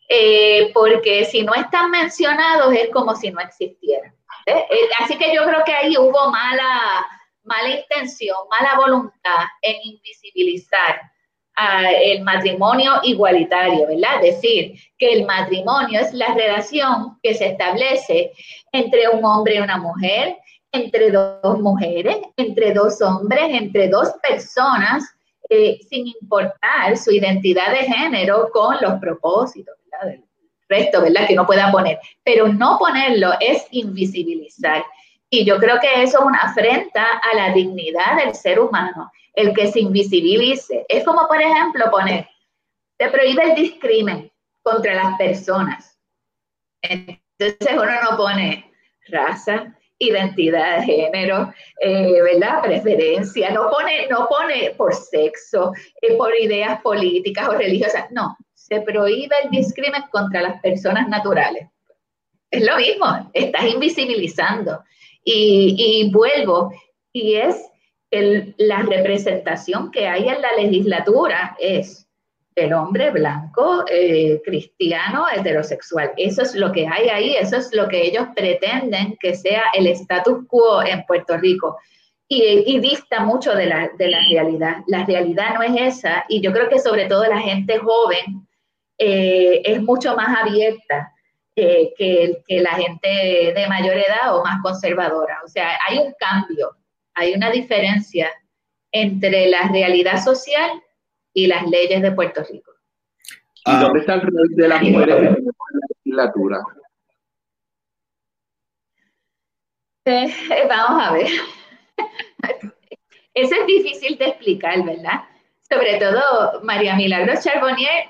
Eh, porque si no están mencionados es como si no existieran. ¿eh? Eh, así que yo creo que ahí hubo mala, mala intención, mala voluntad en invisibilizar el matrimonio igualitario, ¿verdad? Decir que el matrimonio es la relación que se establece entre un hombre y una mujer, entre dos mujeres, entre dos hombres, entre dos personas, eh, sin importar su identidad de género con los propósitos, ¿verdad? Del resto, ¿verdad? Que no pueda poner. Pero no ponerlo es invisibilizar. Y yo creo que eso es una afrenta a la dignidad del ser humano el que se invisibilice. Es como, por ejemplo, poner, se prohíbe el discrimen contra las personas. Entonces uno no pone raza, identidad de género, eh, ¿verdad? Preferencia, no pone, no pone por sexo, eh, por ideas políticas o religiosas, no, se prohíbe el discrimen contra las personas naturales. Es lo mismo, estás invisibilizando. Y, y vuelvo, y es la representación que hay en la legislatura es el hombre blanco, eh, cristiano, heterosexual. Eso es lo que hay ahí, eso es lo que ellos pretenden que sea el status quo en Puerto Rico. Y, dista mucho de la, de la, realidad. La realidad no es esa y yo creo que sobre todo la gente joven eh, es mucho más abierta que, que, la gente de mayor edad o más conservadora. O sea, hay un cambio, hay una diferencia entre la realidad social y las leyes de Puerto Rico. ¿Y dónde está el rol de las mujeres en la legislatura? Eh, [laughs] vamos a ver. Eso es difícil de explicar, ¿verdad? Sobre todo, María Milagros Charbonnier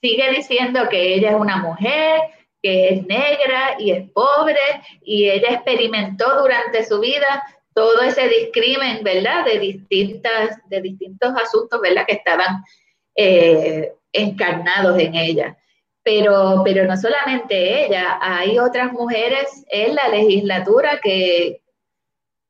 sigue diciendo que ella es una mujer, que es negra y es pobre, y ella experimentó durante su vida todo ese discrimen, ¿verdad? De, distintas, de distintos asuntos, ¿verdad? Que estaban eh, encarnados en ella. Pero, pero no solamente ella, hay otras mujeres en la legislatura que,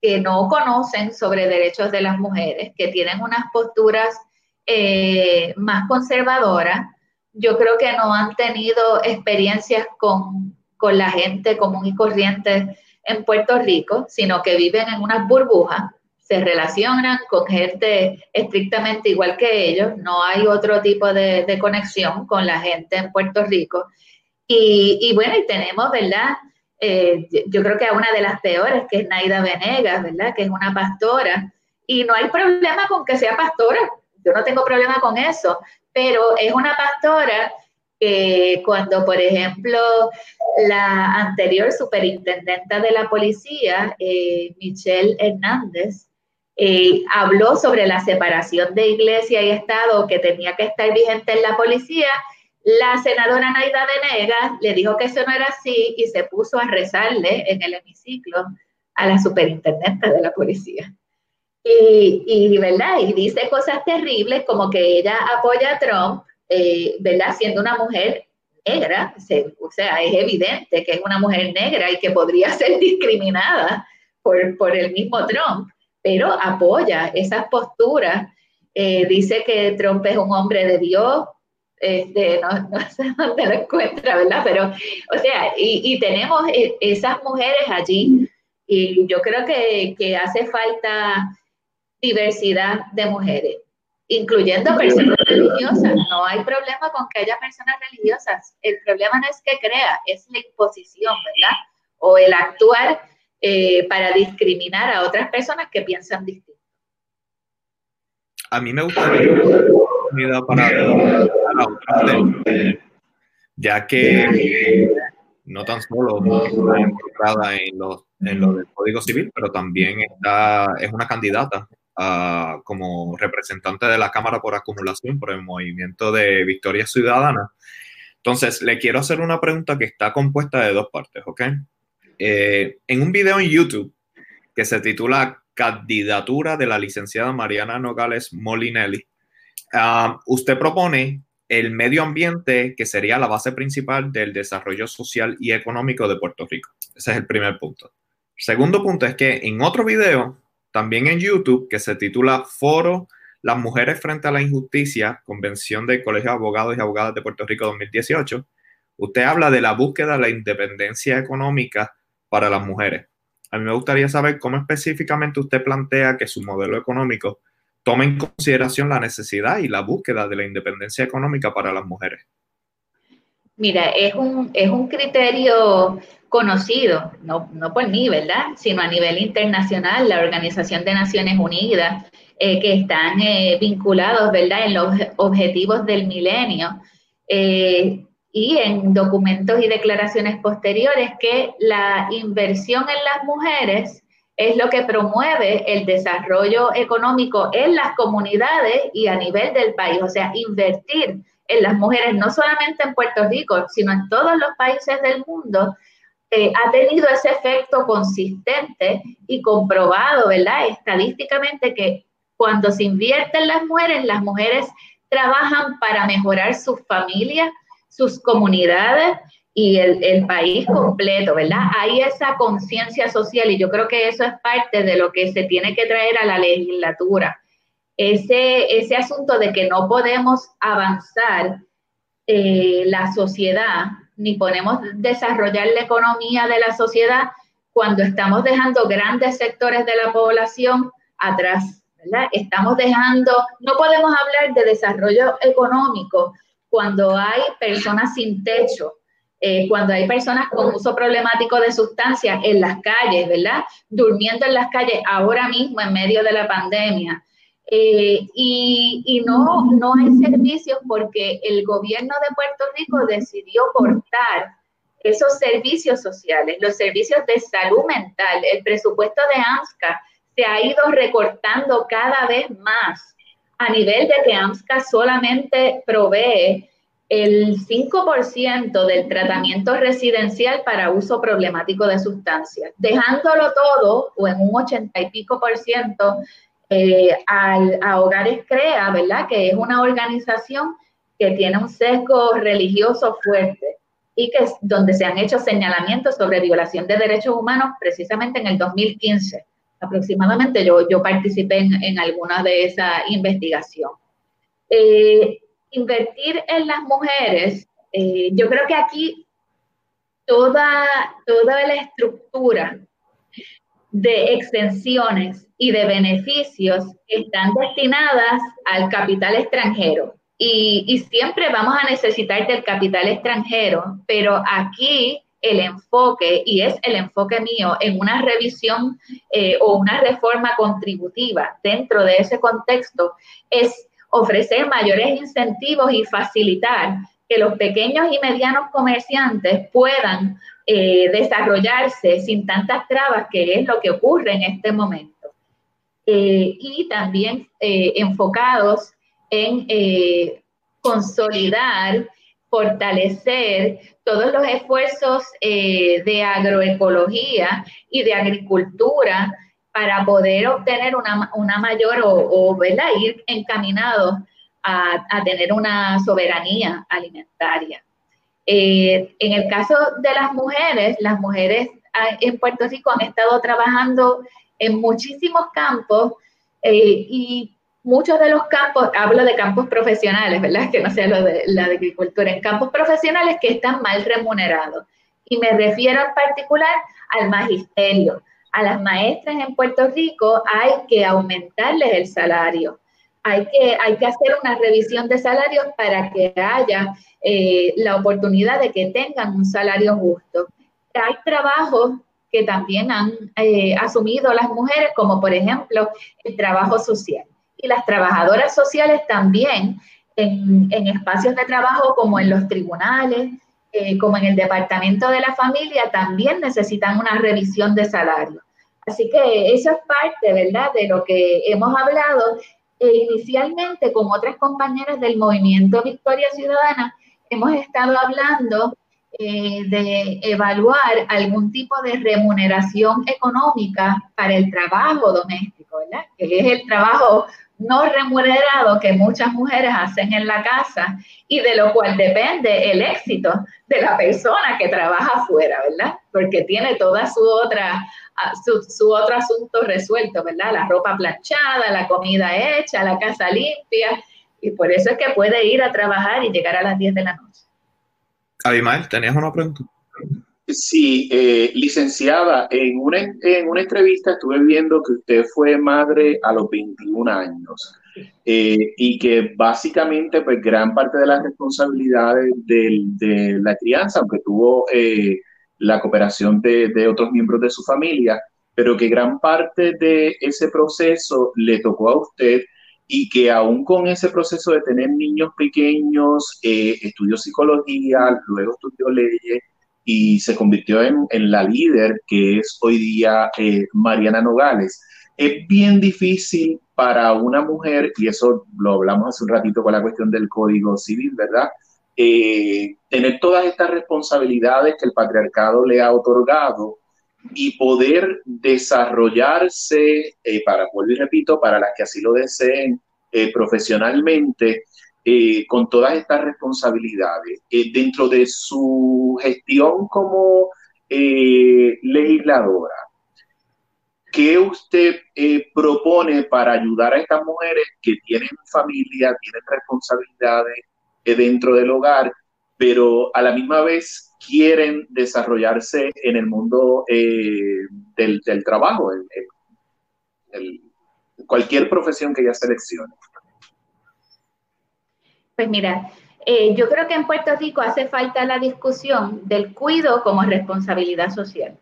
que no conocen sobre derechos de las mujeres, que tienen unas posturas eh, más conservadoras. Yo creo que no han tenido experiencias con, con la gente común y corriente en Puerto Rico, sino que viven en unas burbujas se relacionan con gente estrictamente igual que ellos, no hay otro tipo de, conexión con la gente en Puerto Rico. Y, bueno, y tenemos, ¿verdad? Eh, yo creo que a una de las peores, que es Naida Venegas, ¿verdad? Que es una pastora. Y no hay problema con que sea pastora, yo no tengo problema con eso, pero es una pastora que cuando, por ejemplo, la anterior superintendenta de la policía, eh, Michelle Hernández, eh, habló sobre la separación de iglesia y Estado que tenía que estar vigente en la policía, la senadora Naida Venegas le dijo que eso no era así y se puso a rezarle en el hemiciclo a la superintendente de la policía. Y, y, ¿verdad? y dice cosas terribles como que ella apoya a Trump, eh, ¿verdad? Siendo una mujer negra, o sea, es evidente que es una mujer negra y que podría [laughs] ser discriminada por, por el mismo Trump pero apoya esas posturas. Eh, dice que Trump es un hombre de Dios, este, no, [laughs] sé dónde lo encuentra, ¿verdad? Pero, o sea, y, tenemos e, esas mujeres allí, y yo creo que, que, hace falta diversidad de mujeres, incluyendo personas religiosas. No hay problema con que haya personas religiosas. El problema no es que crea, es la imposición, ¿verdad? O el actuar eh, para discriminar a otras personas que piensan distinto. A mí me gustaría para, ya que no tan solo está involucrada en lo, en lo del Código Civil, pero también está, es una candidata como representante de la Cámara por acumulación por el movimiento de Victoria Ciudadana. Entonces, le quiero hacer una pregunta que está compuesta de dos partes, ¿ok? Eh, en un video en YouTube que se titula Candidatura de la licenciada Mariana Nogales Molinelli, ah, usted propone el medio ambiente que sería la base principal del desarrollo social y económico de Puerto Rico. Ese es el primer punto. segundo punto es que en otro video, también en YouTube, que se titula Foro Las Mujeres frente a la Injusticia, Convención del Colegio de Abogados y Abogadas de Puerto Rico 2018, usted habla de la búsqueda de la independencia económica para las mujeres. A mí me gustaría saber cómo específicamente usted plantea que su modelo económico tome en consideración la necesidad y la búsqueda de la independencia económica para las mujeres. Mira, es un, es un criterio conocido, no, por mí, ¿verdad? Sino a nivel internacional, la Organización de Naciones Unidas, eh, que están eh, vinculados, ¿verdad?, en los objetivos del milenio. Eh, y en documentos y declaraciones posteriores que la inversión en las mujeres es lo que promueve el desarrollo económico en las comunidades y a nivel del país. O sea, invertir en las mujeres, no solamente en Puerto Rico, sino en todos los países del mundo, eh, ha tenido ese efecto consistente y comprobado, ¿verdad? Estadísticamente que cuando se invierte en las mujeres, las mujeres trabajan para mejorar sus familias, sus comunidades y el, país completo, ¿verdad? Hay esa conciencia social y yo creo que eso es parte de lo que se tiene que traer a la legislatura. Ese, ese asunto de que no podemos avanzar eh, la sociedad ni podemos desarrollar la economía de la sociedad cuando estamos dejando grandes sectores de la población atrás, ¿verdad? Estamos dejando, no podemos hablar de desarrollo económico cuando hay personas sin techo, eh, cuando hay personas con uso problemático de sustancias en las calles, ¿verdad? Durmiendo en las calles ahora mismo en medio de la pandemia. Eh, y, y no, no hay servicios porque el gobierno de Puerto Rico decidió cortar esos servicios sociales, los servicios de salud mental, el presupuesto de AMSCA se ha ido recortando cada vez más. A nivel de que AMSCA solamente provee el 5% del tratamiento residencial para uso problemático de sustancias, dejándolo todo o en un 80 y pico por ciento eh, a Hogares Crea, ¿verdad? Que es una organización que tiene un sesgo religioso fuerte y que es donde se han hecho señalamientos sobre violación de derechos humanos precisamente en el 2015 aproximadamente. Yo, yo participé en, en alguna de esa investigación. Eh, invertir en las mujeres, eh, yo creo que aquí toda, toda la estructura de extensiones y de beneficios están destinadas al capital extranjero. Y, y, siempre vamos a necesitar del capital extranjero, pero aquí el enfoque, y es el enfoque mío, en una revisión eh, o una reforma contributiva dentro de ese contexto, es ofrecer mayores incentivos y facilitar que los pequeños y medianos comerciantes puedan eh, desarrollarse sin tantas trabas, que es lo que ocurre en este momento. Eh, y también eh, enfocados en consolidar, fortalecer todos los esfuerzos de agroecología y de agricultura para poder obtener una, una mayor o, o ir encaminados a, a, tener una soberanía alimentaria. Eh, en el caso de las mujeres, las mujeres ah, en Puerto Rico han estado trabajando en muchísimos campos eh, y muchos de los campos, hablo de campos profesionales, ¿verdad? [laughs] Que no sea lo de la agricultura, en campos profesionales que están mal remunerados. Y me refiero en particular al magisterio, a las maestras en Puerto Rico hay que aumentarles el salario. Hay que, hay que hacer una revisión de salarios para que haya eh, la oportunidad de que tengan un salario justo. Hay trabajos que también han eh, asumido las mujeres, como por ejemplo el trabajo social. Y las trabajadoras sociales también en, en espacios de trabajo como en los tribunales, eh, como en el departamento de la familia, también necesitan una revisión de salario. Así que eso es parte, ¿verdad?, de lo que hemos hablado. E inicialmente, con otras compañeras del movimiento Victoria Ciudadana, hemos estado hablando eh, de evaluar algún tipo de remuneración económica para el trabajo doméstico, ¿verdad? Que es el trabajo no remunerado que muchas mujeres hacen en la casa y de lo cual depende el éxito de la persona que trabaja afuera, ¿verdad? Porque tiene toda su otra, su, su, otro asunto resuelto, ¿verdad? La ropa planchada, la comida hecha, la casa limpia, y por eso es que puede ir a trabajar y llegar a las 10 de la noche. Abimael, ¿tenías una pregunta? Sí, eh, licenciada, en una, en una entrevista estuve viendo que usted fue madre a los 21 años eh, y que básicamente pues gran parte de las responsabilidades de, de la crianza, aunque tuvo eh, la cooperación de, de, otros miembros de su familia, pero que gran parte de ese proceso le tocó a usted y que aún con ese proceso de tener niños pequeños, estudió psicología, luego estudió leyes, y se convirtió en, en la líder que es hoy día eh, Mariana Nogales. Es bien difícil para una mujer, y eso lo hablamos hace un ratito con la cuestión del Código Civil, ¿verdad? Eh, tener todas estas responsabilidades que el patriarcado le ha otorgado y poder desarrollarse, eh, para, vuelvo y repito, para las que así lo deseen eh, profesionalmente, eh, con todas estas responsabilidades eh, dentro de su gestión como eh, legisladora. ¿Qué usted propone para ayudar a estas mujeres que tienen familia, tienen responsabilidades dentro del hogar, pero a la misma vez quieren desarrollarse en el mundo del, trabajo, el, cualquier profesión que ella seleccione? Pues mira, Eh, yo creo que en Puerto Rico hace falta la discusión del cuido como responsabilidad social.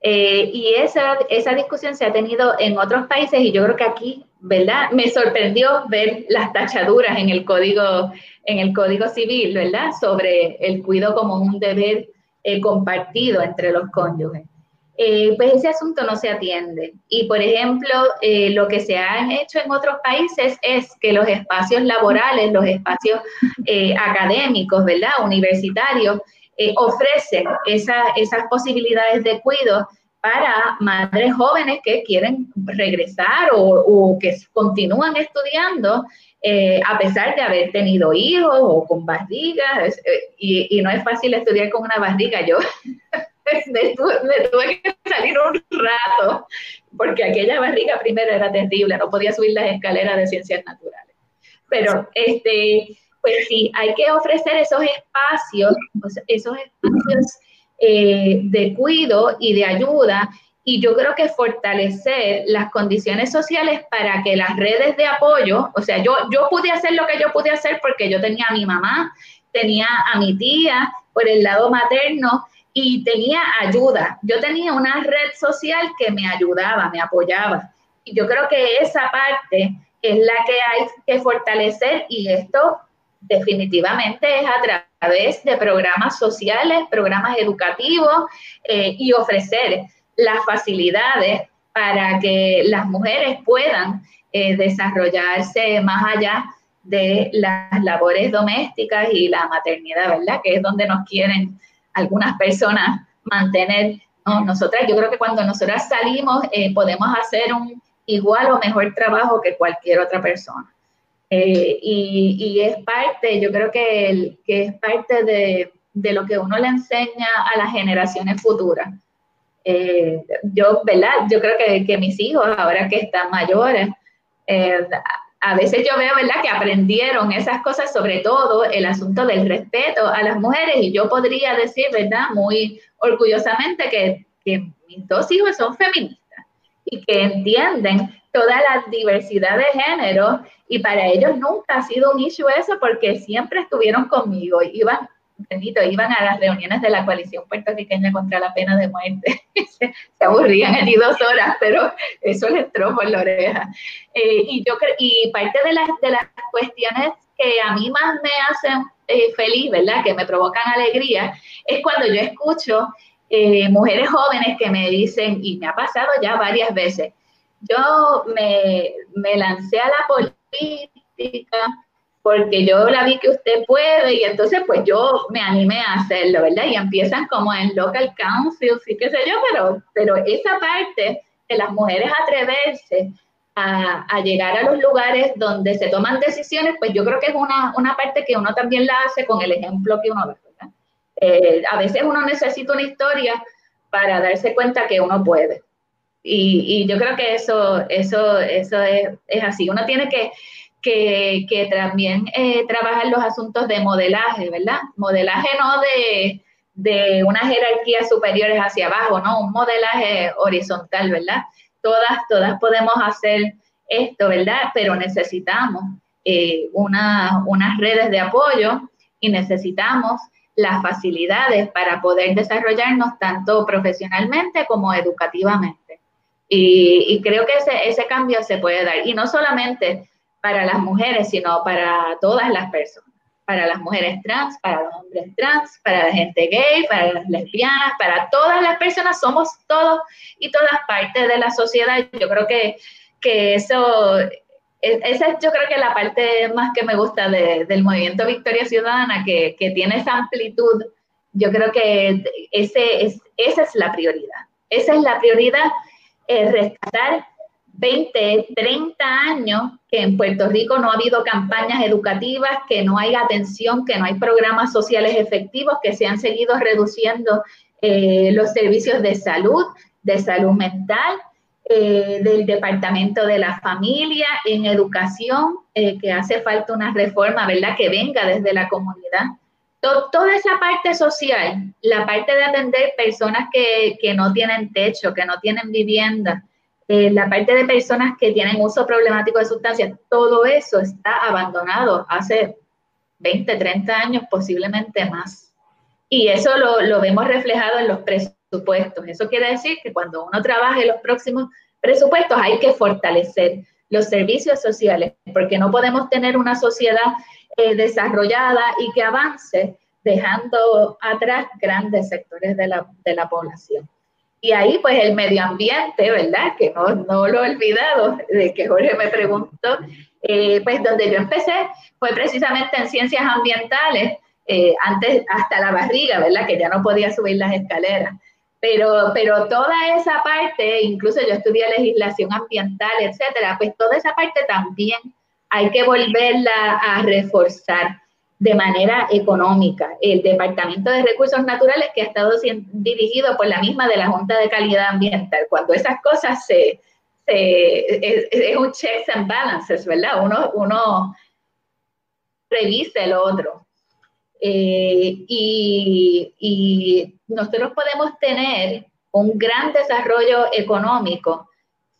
Eh, y esa, esa discusión se ha tenido en otros países y yo creo que aquí, ¿verdad? Me sorprendió ver las tachaduras en el código, en el código civil, ¿verdad? Sobre el cuidado como un deber eh, compartido entre los cónyuges. Eh, pues ese asunto no se atiende. Y por ejemplo, lo que se ha hecho en otros países es que los espacios laborales, los espacios académicos, ¿verdad? Universitarios, eh, ofrecen esas posibilidades de cuidado para madres jóvenes que quieren regresar o, que continúan estudiando eh, a pesar de haber tenido hijos o con barrigas. Eh, y, no es fácil estudiar con una barriga. Yo [laughs] [laughs] me, tuve, que salir un rato porque aquella barriga primero era terrible, no podía subir las escaleras de ciencias naturales. Pero este, pues sí, hay que ofrecer esos espacios, esos espacios eh, de cuidado y de ayuda. Y yo creo que fortalecer las condiciones sociales para que las redes de apoyo, o sea, yo, yo pude hacer lo que yo pude hacer porque yo tenía a mi mamá, tenía a mi tía por el lado materno y tenía ayuda. Yo tenía una red social que me ayudaba, me apoyaba. Y yo creo que esa parte es la que hay que fortalecer y esto definitivamente es a través de programas sociales, programas educativos eh, y ofrecer las facilidades para que las mujeres puedan eh, desarrollarse más allá de las labores domésticas y la maternidad, ¿verdad? Que es donde nos quieren algunas personas mantener. ¿no? Nosotras, yo creo que cuando nosotras salimos eh, podemos hacer un igual o mejor trabajo que cualquier otra persona. Eh, y, es parte, yo creo que, que es parte de, de, lo que uno le enseña a las generaciones futuras. Eh, yo, ¿verdad? Yo creo que, que, mis hijos, ahora que están mayores, a veces yo veo, ¿verdad?, que aprendieron esas cosas, sobre todo el asunto del respeto a las mujeres, y yo podría decir, ¿verdad?, muy orgullosamente que, mis dos hijos son feministas y que entienden toda la diversidad de género y para ellos nunca ha sido un issue eso porque siempre estuvieron conmigo, iban, iban a las reuniones de la coalición puertorriqueña contra la pena de muerte, [laughs] se, aburrían allí dos horas, pero eso les entró por la oreja. Eh, y, yo, y parte de las, de las cuestiones que a mí más me hacen eh, feliz, ¿verdad? Que me provocan alegría, es cuando yo escucho eh, mujeres jóvenes que me dicen, y me ha pasado ya varias veces, yo me, me lancé a la política porque yo la vi que usted puede y entonces pues yo me animé a hacerlo, ¿verdad? Y empiezan como en local council, sí qué sé yo, pero, pero esa parte de las mujeres atreverse a, a, llegar a los lugares donde se toman decisiones, pues yo creo que es una, una parte que uno también la hace con el ejemplo que uno ve, ¿verdad? Eh, a veces uno necesita una historia para darse cuenta que uno puede. Y, yo creo que eso, eso, eso es, así. Uno tiene que, que, también eh, trabajar los asuntos de modelaje, ¿verdad? Modelaje no de, de unas jerarquías superiores hacia abajo, ¿no? Un modelaje horizontal, ¿verdad? Todas, todas podemos hacer esto, ¿verdad? Pero necesitamos eh, una, unas redes de apoyo y necesitamos las facilidades para poder desarrollarnos tanto profesionalmente como educativamente. Y, creo que ese, ese cambio se puede dar. Y no solamente para las mujeres, sino para todas las personas. Para las mujeres trans, para los hombres trans, para la gente gay, para las lesbianas, para todas las personas, somos todos y todas partes de la sociedad. Yo creo que, que eso, e, esa es yo creo que la parte más que me gusta del movimiento Victoria Ciudadana, que, que, tiene esa amplitud. Yo creo que ese es, esa es la prioridad. Esa es la prioridad rescatar 20, 30 años que en Puerto Rico no ha habido campañas educativas, que no hay atención, que no hay programas sociales efectivos, que se han seguido reduciendo eh, los servicios de salud, de salud mental, eh, del Departamento de la Familia, en educación, eh, que hace falta una reforma, ¿verdad?, que venga desde la comunidad toda esa parte social, la parte de atender personas que, no tienen techo, que no tienen vivienda, eh, la parte de personas que tienen uso problemático de sustancias, todo eso está abandonado hace 20, 30 años, posiblemente más. Y eso lo, lo vemos reflejado en los presupuestos. Eso quiere decir que cuando uno trabaja en los próximos presupuestos hay que fortalecer los servicios sociales, porque no podemos tener una sociedad eh, desarrollada y que avance dejando atrás grandes sectores de la, de la, población. Y ahí pues el medio ambiente, ¿verdad? Que no, no lo he olvidado, de que Jorge me preguntó, eh, pues donde yo empecé fue precisamente en ciencias ambientales, eh, antes hasta la barriga, ¿verdad? Que ya no podía subir las escaleras. Pero, pero toda esa parte, incluso yo estudié legislación ambiental, etcétera, pues toda esa parte también hay que volverla a reforzar de manera económica. El Departamento de Recursos Naturales que ha estado dirigido por la misma de la Junta de Calidad Ambiental. Cuando esas cosas se, es, un checks and balances, ¿verdad? Uno, uno revisa el otro. Eh, y nosotros podemos tener un gran desarrollo económico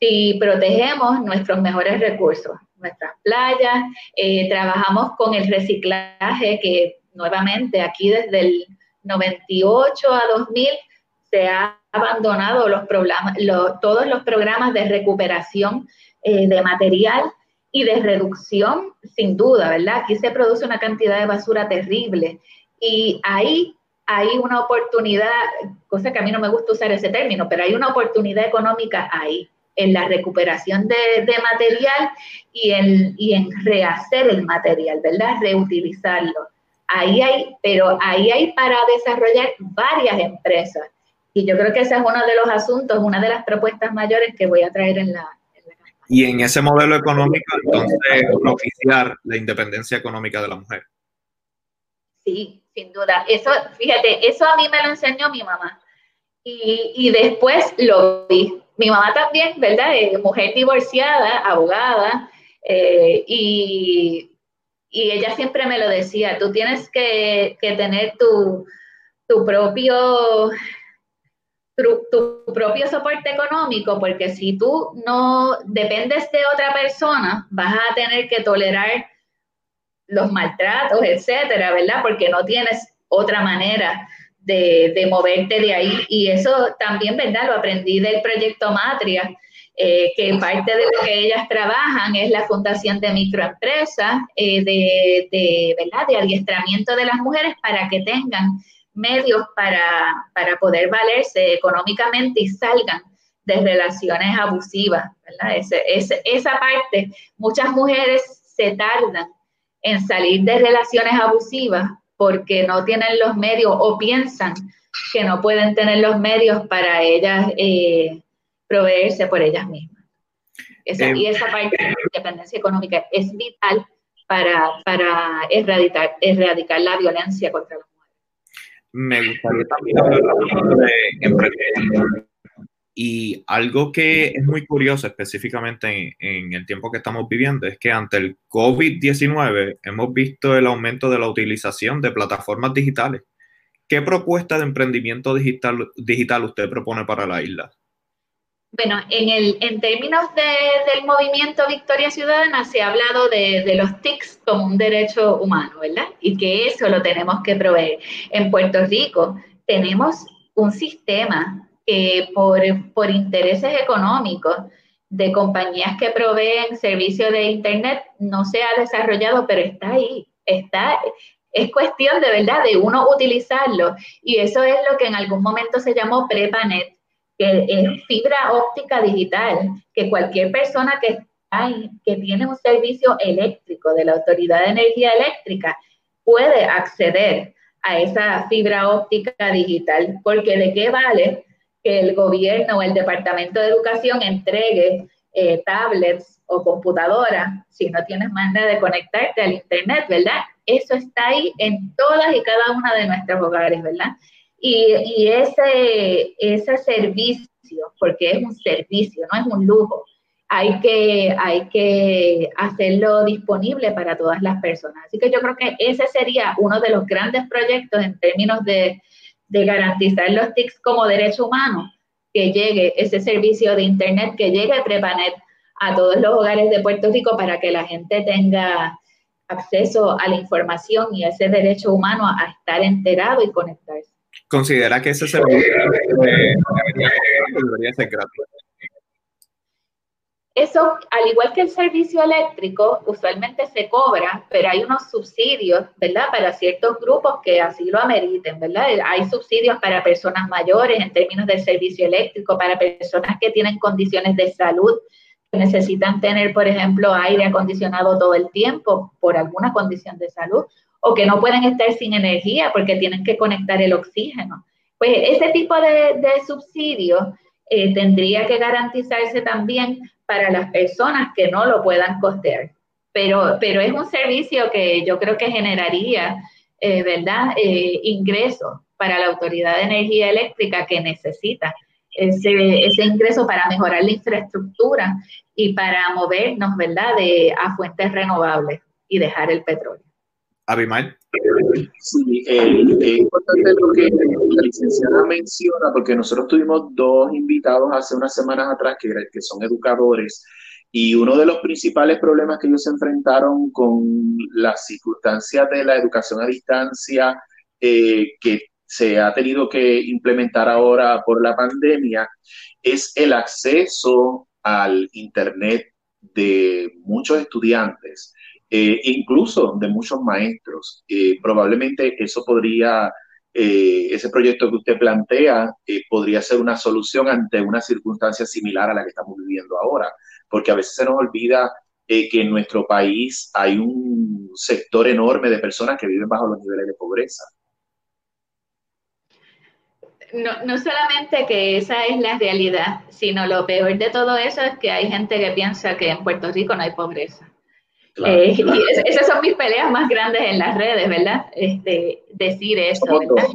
si protegemos nuestros mejores recursos, nuestras playas, eh, trabajamos con el reciclaje que nuevamente aquí desde el 98 a 2000 se ha abandonado los programas, todos los programas de recuperación eh, de material y de reducción, sin duda, ¿verdad? Aquí se produce una cantidad de basura terrible y ahí hay una oportunidad, cosa que a mí no me gusta usar ese término, pero hay una oportunidad económica ahí, en la recuperación de, material y en, y en rehacer el material, ¿verdad? Reutilizarlo. Ahí hay, pero ahí hay para desarrollar varias empresas. Y yo creo que ese es uno de los asuntos, una de las propuestas mayores que voy a traer en la, y en ese modelo económico, entonces, propiciar la independencia económica de la mujer. Sí, sin duda. Eso, fíjate, eso a mí me lo enseñó mi mamá. Y, y después lo vi. Mi mamá también, ¿verdad? Eh, mujer divorciada, abogada, eh, y, y, ella siempre me lo decía, tú tienes que, que tener tu, tu propio tu, tu, propio soporte económico, porque si tú no dependes de otra persona, vas a tener que tolerar los maltratos, etcétera, ¿verdad? Porque no tienes otra manera de, de, moverte de ahí. Y eso también, ¿verdad? Lo aprendí del proyecto Matria, eh, que parte de lo que ellas trabajan es la fundación de microempresas, eh, de, de, ¿verdad? De adiestramiento de las mujeres para que tengan medios para, para poder valerse económicamente y salgan de relaciones abusivas. Ese, ese, esa parte, muchas mujeres se tardan en salir de relaciones abusivas porque no tienen los medios o piensan que no pueden tener los medios para ellas eh, proveerse por ellas mismas. Esa, y esa parte de la independencia económica es vital para, para erradicar, erradicar la violencia contra las mujeres. Me gustaría también hablar de emprendimiento y algo que es muy curioso específicamente en, el tiempo que estamos viviendo es que ante el COVID-19 hemos visto el aumento de la utilización de plataformas digitales. ¿Qué propuesta de emprendimiento digital, digital usted propone para la isla? Bueno, en, el, en términos del movimiento Victoria Ciudadana se ha hablado de, de, los TICs como un derecho humano, ¿verdad? Y que eso lo tenemos que proveer. En Puerto Rico tenemos un sistema por, por intereses económicos de compañías que proveen servicios de Internet no se ha desarrollado, pero está ahí, está, es cuestión de verdad de uno utilizarlo. Y eso es lo que en algún momento se llamó PREPANET, que es fibra óptica digital, que cualquier persona que, hay, que tiene un servicio eléctrico de la Autoridad de Energía Eléctrica puede acceder a esa fibra óptica digital, porque de qué vale que el gobierno o el Departamento de Educación entregue eh, tablets o computadoras si no tienes manera de conectarte al Internet, ¿verdad? Eso está ahí en todas y cada una de nuestros hogares, ¿verdad? Y, y ese, ese servicio, porque es un servicio, no es un lujo, hay que, hay que hacerlo disponible para todas las personas. Así que yo creo que ese sería uno de los grandes proyectos en términos de de garantizar los TICs como derecho humano, que llegue ese servicio de Internet, que llegue Prepanet a todos los hogares de Puerto Rico para que la gente tenga acceso a la información y ese derecho humano a estar enterado y conectarse. ¿Considera que ese servicio debería ser gratuito? Eso, al igual que el servicio eléctrico, usualmente se cobra, pero hay unos subsidios, ¿verdad? Para ciertos grupos que así lo ameriten, ¿verdad? Hay subsidios para personas mayores en términos del servicio eléctrico, para personas que tienen condiciones de salud, que necesitan tener, por ejemplo, aire acondicionado todo el tiempo por alguna condición de salud, o que no pueden estar sin energía porque tienen que conectar el oxígeno. Pues ese tipo de, subsidios eh, tendría que garantizarse también para las personas que no lo puedan costear. Pero, pero es un servicio que yo creo que generaría, eh, ¿verdad?, eh, ingresos para la Autoridad de Energía Eléctrica que necesita ese, ese ingreso para mejorar la infraestructura y para movernos, ¿verdad?, de, a fuentes renovables y dejar el petróleo. Abimael. Sí, eh, es importante lo que la licenciada menciona, porque nosotros tuvimos dos invitados hace unas semanas atrás que, que son educadores, y uno de los principales problemas que ellos se enfrentaron con las circunstancias de la educación a distancia eh, que se ha tenido que implementar ahora por la pandemia es el acceso al Internet de muchos estudiantes. Eh, incluso de muchos maestros. Eh, probablemente eso podría, eh, ese proyecto que usted plantea, podría ser una solución ante una circunstancia similar a la que estamos viviendo ahora, porque a veces se nos olvida que en nuestro país hay un sector enorme de personas que viven bajo los niveles de pobreza. No, no, solamente que esa es la realidad, sino lo peor de todo eso es que hay gente que piensa que en Puerto Rico no hay pobreza. Eh, y esas son mis peleas más grandes en las redes, ¿verdad? Este, decir eso, ¿verdad?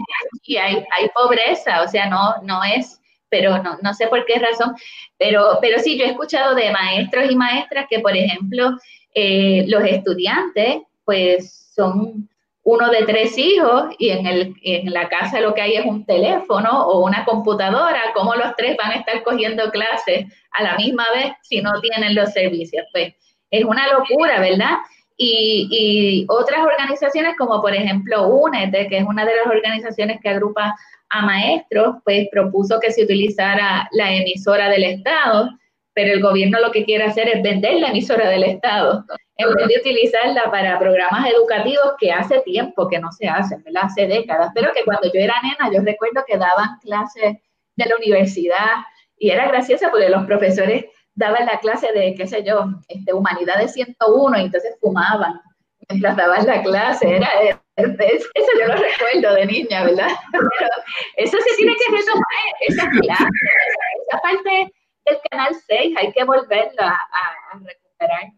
Y hay, hay pobreza, o sea, no, no es, pero no, no sé por qué razón, pero, pero sí, yo he escuchado de maestros y maestras que, por ejemplo, eh, los estudiantes, pues son uno de tres hijos y en, el, en la casa lo que hay es un teléfono o una computadora, ¿cómo los tres van a estar cogiendo clases a la misma vez si no tienen los servicios? Pues es una locura, ¿verdad? Y, otras organizaciones como por ejemplo UNED, que es una de las organizaciones que agrupa a maestros, pues propuso que se utilizara la emisora del Estado, pero el gobierno lo que quiere hacer es vender la emisora del Estado, en vez de utilizarla para programas educativos que hace tiempo que no se hacen, ¿verdad? Hace décadas, pero que cuando yo era nena, yo recuerdo que daban clases de la universidad y era graciosa porque los profesores daban la clase de, qué sé yo, este, humanidades 101 y entonces fumaban mientras daban la clase. Era, eso yo lo recuerdo de niña, ¿verdad? [laughs] Pero eso se tiene que retomar, esa clase, esa parte del Canal 6, hay que volverla a, recuperar.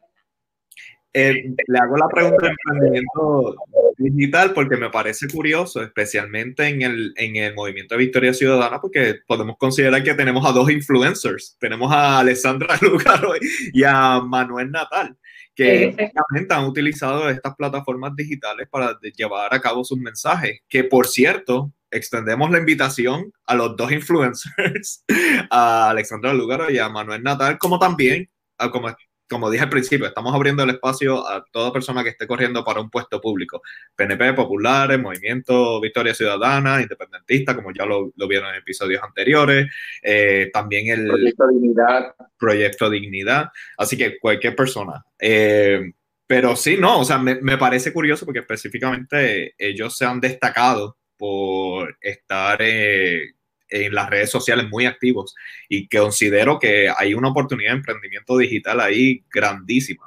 Eh, le hago la pregunta de emprendimiento digital porque me parece curioso, especialmente en el, en el movimiento de Victoria Ciudadana, porque podemos considerar que tenemos a dos influencers. Tenemos a Alessandra [laughs] Lugaro y a Manuel Natal, que efectivamente han utilizado estas plataformas digitales para llevar a cabo sus mensajes. Que por cierto, extendemos la invitación a los dos influencers, [laughs] a Alessandra Lugaro y a Manuel Natal, como también a, como como dije al principio, estamos abriendo el espacio a toda persona que esté corriendo para un puesto público. PNP, populares, Movimiento Victoria Ciudadana, independentista, como ya lo, vieron en episodios anteriores. Eh, también el Proyecto Dignidad. Proyecto Dignidad. Así que cualquier persona. Eh, pero sí, no, o sea, me, me parece curioso porque específicamente ellos se han destacado por estar eh, en las redes sociales muy activos y que considero que hay una oportunidad de emprendimiento digital ahí grandísima.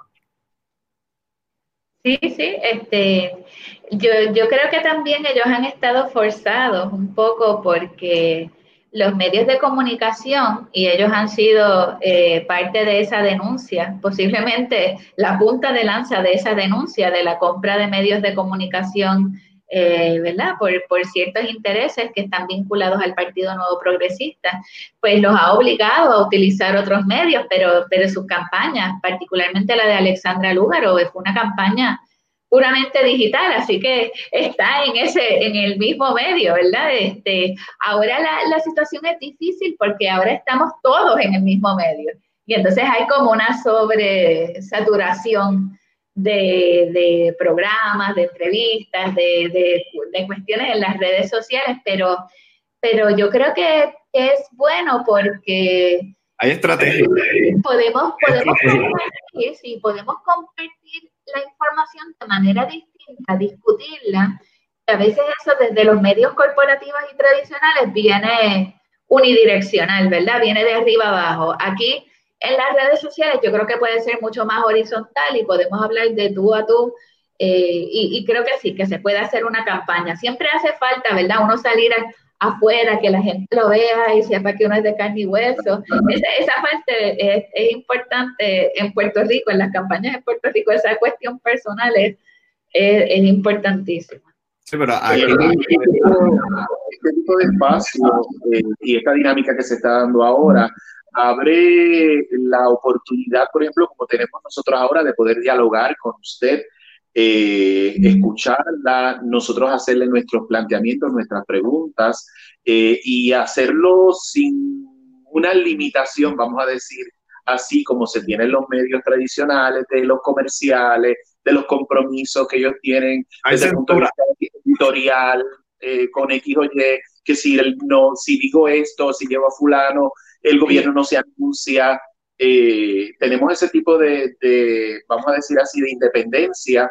Sí, sí, este, yo, yo creo que también ellos han estado forzados un poco porque los medios de comunicación, y ellos han sido eh, parte de esa denuncia, posiblemente la punta de lanza de esa denuncia de la compra de medios de comunicación eh, ¿verdad? Por, por, ciertos intereses que están vinculados al Partido Nuevo Progresista, pues los ha obligado a utilizar otros medios, pero, pero sus campañas, particularmente la de Alexandra Lúgaro, fue una campaña puramente digital, así que está en ese, en el mismo medio, ¿verdad? Este, ahora la, la situación es difícil porque ahora estamos todos en el mismo medio y entonces hay como una sobresaturación de, programas, de entrevistas, de, cuestiones en las redes sociales, pero, pero yo creo que es bueno porque... Hay estrategias. Podemos, podemos, compartir, sí, podemos compartir la información de manera distinta, discutirla. A veces eso desde los medios corporativos y tradicionales viene unidireccional, ¿verdad? Viene de arriba abajo. Aquí en las redes sociales yo creo que puede ser mucho más horizontal y podemos hablar de tú a tú. Eh, y, creo que sí, que se puede hacer una campaña. Siempre hace falta, ¿verdad? Uno salir afuera, que la gente lo vea y sepa que uno es de carne y hueso. Esa, parte es, importante en Puerto Rico, en las campañas en Puerto Rico, esa cuestión personal es, es, importantísima. Sí, pero aquí... Este tipo de espacio eh, y esta dinámica que se está dando ahora abre la oportunidad, por ejemplo, como tenemos nosotros ahora, de poder dialogar con usted, eh, escucharla, nosotros hacerle nuestros planteamientos, nuestras preguntas eh, y hacerlo sin una limitación, vamos a decir, así como se tienen los medios tradicionales, de los comerciales, de los compromisos que ellos tienen desde el punto de vista editorial, eh, con X o Y, que si, el, no, si digo esto, si llevo a fulano, el gobierno no se anuncia. Eh, tenemos ese tipo de, vamos a decir así, de independencia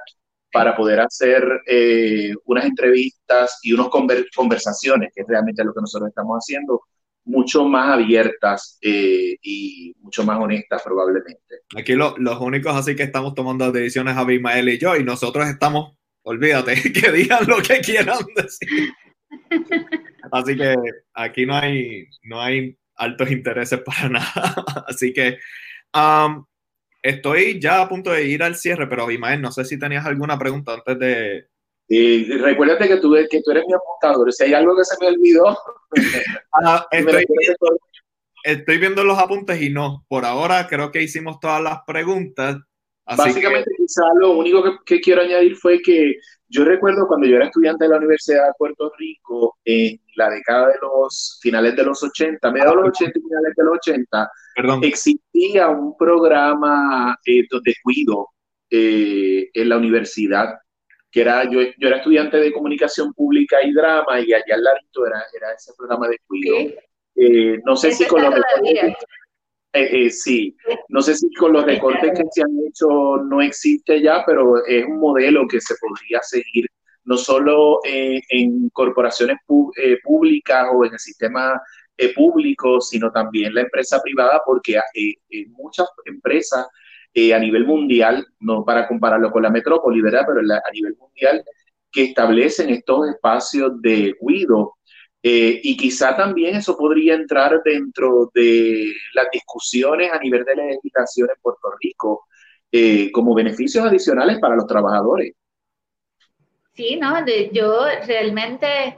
para poder hacer eh, unas entrevistas y unas conversaciones, que es realmente lo que nosotros estamos haciendo, mucho más abiertas eh, y mucho más honestas probablemente. Aquí los únicos así que estamos tomando decisiones Abimael y yo, y nosotros estamos, olvídate, [laughs] que digan lo que quieran decir. [laughs] Así que aquí no hay, no hay altos intereses para [laughs] nada. Así que um, estoy ya a punto de ir al cierre, pero Abimael, no sé si tenías alguna pregunta antes de... Y recuérdate que tú, que tú eres mi apuntador. Si hay algo que se me olvidó... [laughs] Ah, [laughs] estoy, estoy, viendo los apuntes y no. Por ahora creo que hicimos todas las preguntas. Básicamente, quizá lo único que, quiero añadir fue que yo recuerdo cuando yo era estudiante de la Universidad de Puerto Rico, en la década de los finales de los 80, mediados de los 80 y finales de los 80, existía un programa eh, de cuido eh, en la universidad, que era, yo, yo era estudiante de comunicación pública y drama, y allá al ladito era, era ese programa de cuido. Eh, no sé si con los eh, eh, sí, no sé si con los recortes que se han hecho no existe ya, pero es un modelo que se podría seguir no solo en corporaciones públicas o en el sistema público, sino también la empresa privada, porque muchas empresas a nivel mundial, no para compararlo con la metrópoli, ¿verdad? Pero a nivel mundial, que establecen estos espacios de cuido eh, y quizá también eso podría entrar dentro de las discusiones a nivel de legislación en Puerto Rico eh, como beneficios adicionales para los trabajadores. Sí, no, yo realmente,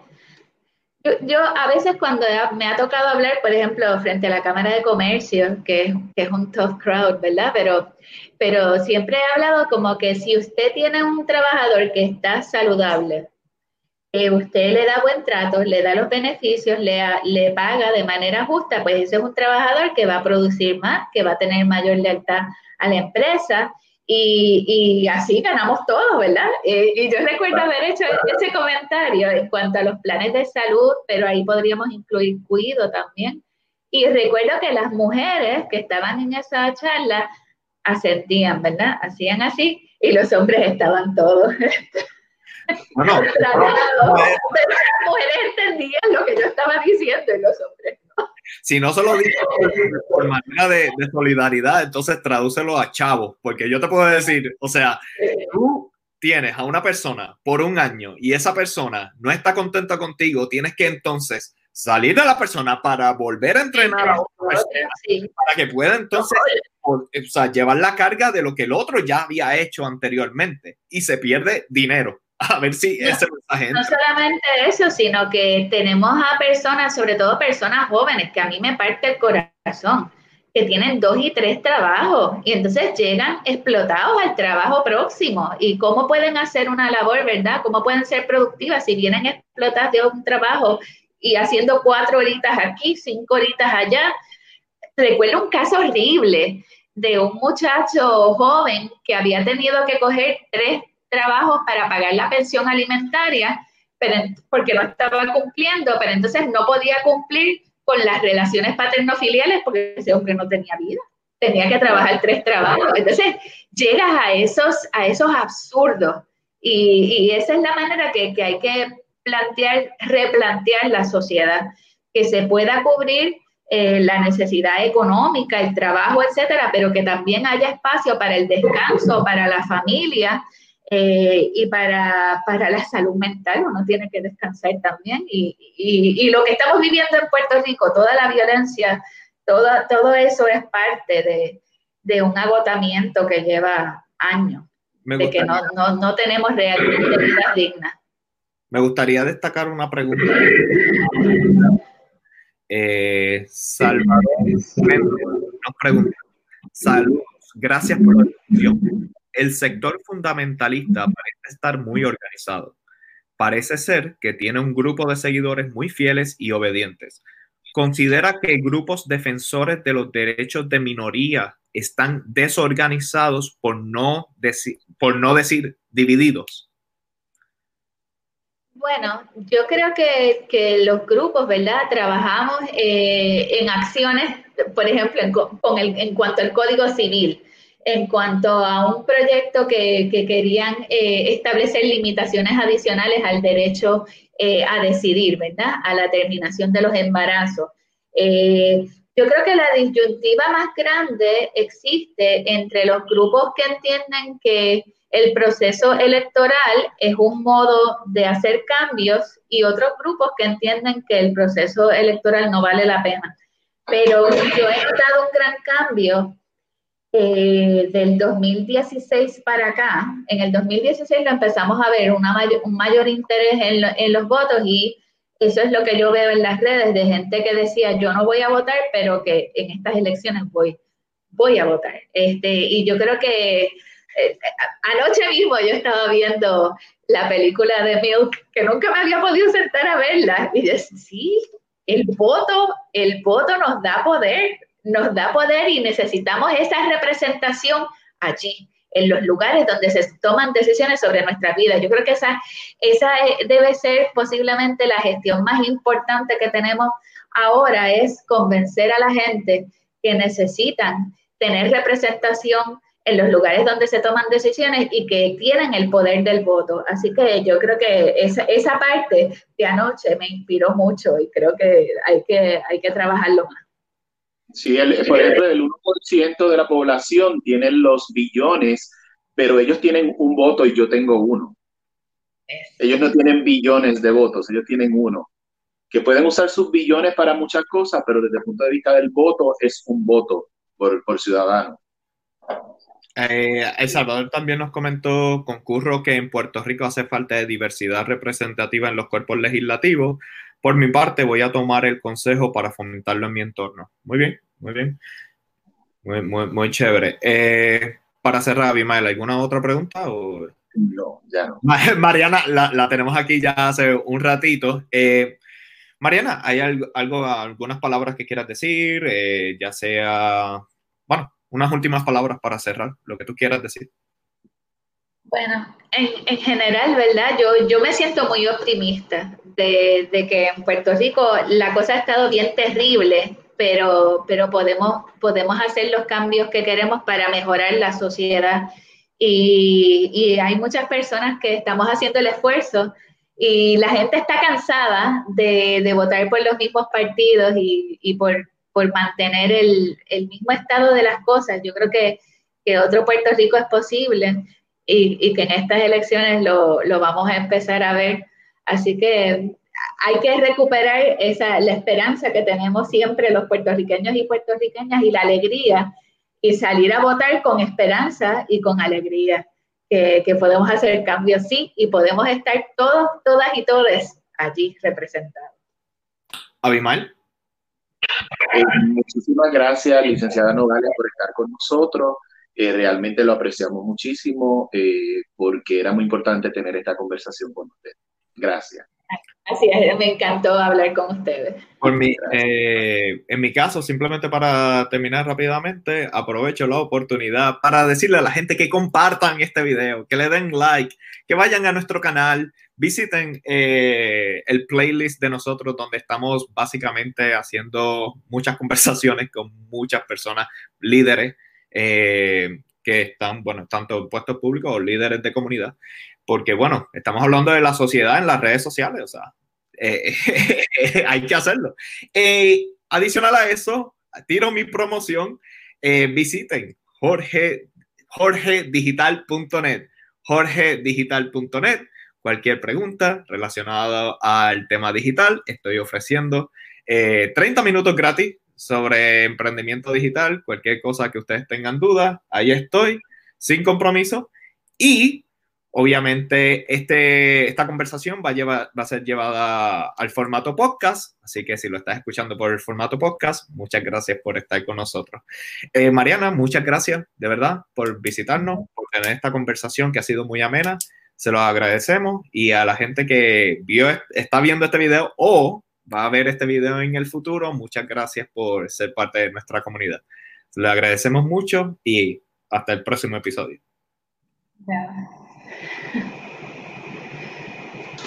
yo, a veces cuando me ha tocado hablar, por ejemplo, frente a la Cámara de Comercio, que, que es un tough crowd, ¿verdad? Pero, pero siempre he hablado como que si usted tiene un trabajador que está saludable, usted le da buen trato, le da los beneficios, le, le paga de manera justa, pues ese es un trabajador que va a producir más, que va a tener mayor lealtad a la empresa y, y así ganamos todos, ¿verdad? Eh, y yo recuerdo haber hecho ese comentario en cuanto a los planes de salud, pero ahí podríamos incluir cuido también. Y recuerdo que las mujeres que estaban en esa charla asentían, ¿verdad? Hacían así y los hombres estaban todos. No, no, [laughs] las mujeres entendían lo que yo estaba diciendo y los hombres. Si no se lo digo por, manera de, solidaridad, entonces tradúcelo a chavo, porque yo te puedo decir, o sea, tú tienes a una persona por un año y esa persona no está contenta contigo, tienes que entonces salir de la persona para volver a entrenar a otra persona, para que pueda entonces o, sea, llevar la carga de lo que el otro ya había hecho anteriormente y se pierde dinero. [laughs] a ver si no, ese mensaje. No solamente eso, sino que tenemos a personas, sobre todo personas jóvenes, que a mí me parte el corazón, que tienen dos y tres trabajos y entonces llegan explotados al trabajo próximo. ¿Y cómo pueden hacer una labor, verdad? ¿Cómo pueden ser productivas si vienen explotadas de un trabajo y haciendo cuatro horitas aquí, cinco horitas allá? Recuerdo un caso horrible de un muchacho joven que había tenido que coger tres trabajos para pagar la pensión alimentaria, pero, porque no estaba cumpliendo, pero entonces no podía cumplir con las relaciones paterno-filiales porque ese hombre no tenía vida, tenía que trabajar tres trabajos. Entonces llegas a esos, a esos absurdos y, esa es la manera que, que hay que plantear, replantear la sociedad, que se pueda cubrir eh, la necesidad económica, el trabajo, etcétera, pero que también haya espacio para el descanso, para la familia eh, y para, para, la salud mental. Uno tiene que descansar también. Y, y, lo que estamos viviendo en Puerto Rico, toda la violencia, todo, todo eso es parte de, de un agotamiento que lleva años, de que no, no, no tenemos realmente vida digna. Me gustaría destacar una pregunta eh, Salvador nos pregunta, saludos, gracias por la discusión. El sector fundamentalista parece estar muy organizado. Parece ser que tiene un grupo de seguidores muy fieles y obedientes. ¿Considera que grupos defensores de los derechos de minoría están desorganizados por no, por no decir divididos? Bueno, yo creo que, los grupos, ¿verdad? Trabajamos eh, en acciones, por ejemplo, en, con el, en cuanto al Código Civil, en cuanto a un proyecto que, querían eh, establecer limitaciones adicionales al derecho eh, a decidir, ¿verdad? A la terminación de los embarazos. yo creo que la disyuntiva más grande existe entre los grupos que entienden que el proceso electoral es un modo de hacer cambios y otros grupos que entienden que el proceso electoral no vale la pena. Pero yo he notado un gran cambio eh, del 2016 para acá. En el 2016 lo empezamos a ver una un mayor interés en, en los votos y eso es lo que yo veo en las redes de gente que decía yo no voy a votar, pero que en estas elecciones voy, voy a votar. Este, y yo creo que eh, anoche mismo yo estaba viendo la película de Milk, que nunca me había podido sentar a verla, y decía, sí, el voto, el voto nos da poder, nos da poder y necesitamos esa representación allí, en los lugares donde se toman decisiones sobre nuestra vida. Yo creo que esa, esa debe ser posiblemente la gestión más importante que tenemos ahora, es convencer a la gente que necesitan tener representación en los lugares donde se toman decisiones y que tienen el poder del voto. Así que yo creo que esa, esa parte de anoche me inspiró mucho y creo que hay que, hay que trabajarlo más. Sí, por ejemplo, el 1% de la población tiene los billones, pero ellos tienen un voto y yo tengo uno. Ellos no tienen billones de votos, ellos tienen uno. Que pueden usar sus billones para muchas cosas, pero desde el punto de vista del voto es un voto por, por ciudadano. Eh, el Salvador también nos comentó, concurro, que en Puerto Rico hace falta de diversidad representativa en los cuerpos legislativos. Por mi parte, voy a tomar el consejo para fomentarlo en mi entorno. Muy bien, muy bien. Muy, muy, muy chévere. Eh, para cerrar, Abimael, ¿alguna otra pregunta? O... No, ya no. [laughs] Mariana, la, tenemos aquí ya hace un ratito. Eh, Mariana, ¿hay algo, algo, algunas palabras que quieras decir? Eh, ya sea, bueno, unas últimas palabras para cerrar, lo que tú quieras decir. Bueno, en, general, ¿verdad? Yo, yo me siento muy optimista de, que en Puerto Rico la cosa ha estado bien terrible, pero, pero podemos, podemos hacer los cambios que queremos para mejorar la sociedad. Y, hay muchas personas que estamos haciendo el esfuerzo y la gente está cansada de, votar por los mismos partidos y, y por por mantener el, mismo estado de las cosas. Yo creo que, otro Puerto Rico es posible y, que en estas elecciones lo, vamos a empezar a ver. Así que hay que recuperar esa, la esperanza que tenemos siempre los puertorriqueños y puertorriqueñas y la alegría y salir a votar con esperanza y con alegría, que, que podemos hacer cambios, sí, y podemos estar todos, todas y todos allí representados. Abimal. Eh, muchísimas gracias, licenciada Nogales, por estar con nosotros. Eh, realmente lo apreciamos muchísimo eh, porque era muy importante tener esta conversación con usted. Gracias. Así es, me encantó hablar con ustedes. Por mi, eh, en mi caso, simplemente para terminar rápidamente, aprovecho la oportunidad para decirle a la gente que compartan este video, que le den like, que vayan a nuestro canal, visiten eh, el playlist de nosotros donde estamos básicamente haciendo muchas [laughs] conversaciones con muchas personas, líderes eh, que están, bueno, tanto en puestos públicos o líderes de comunidad, porque bueno, estamos hablando de la sociedad en las redes sociales, o sea, eh, [laughs] hay que hacerlo. adicional a eso, tiro mi promoción, visiten Jorge, jorgedigital.net, jorgedigital.net cualquier pregunta relacionada al tema digital. Estoy ofreciendo 30 eh, minutos gratis sobre emprendimiento digital, cualquier cosa que ustedes tengan dudas, ahí estoy, sin compromiso. Y obviamente este, esta conversación va a, va a ser llevada al formato podcast, así que si lo estás escuchando por el formato podcast, muchas gracias por estar con nosotros. Eh, Mariana, muchas gracias de verdad por visitarnos, por tener esta conversación que ha sido muy amena se los agradecemos y a la gente que vio, está viendo este video o va a ver este video en el futuro, muchas gracias por ser parte de nuestra comunidad. Le agradecemos mucho y hasta el próximo episodio.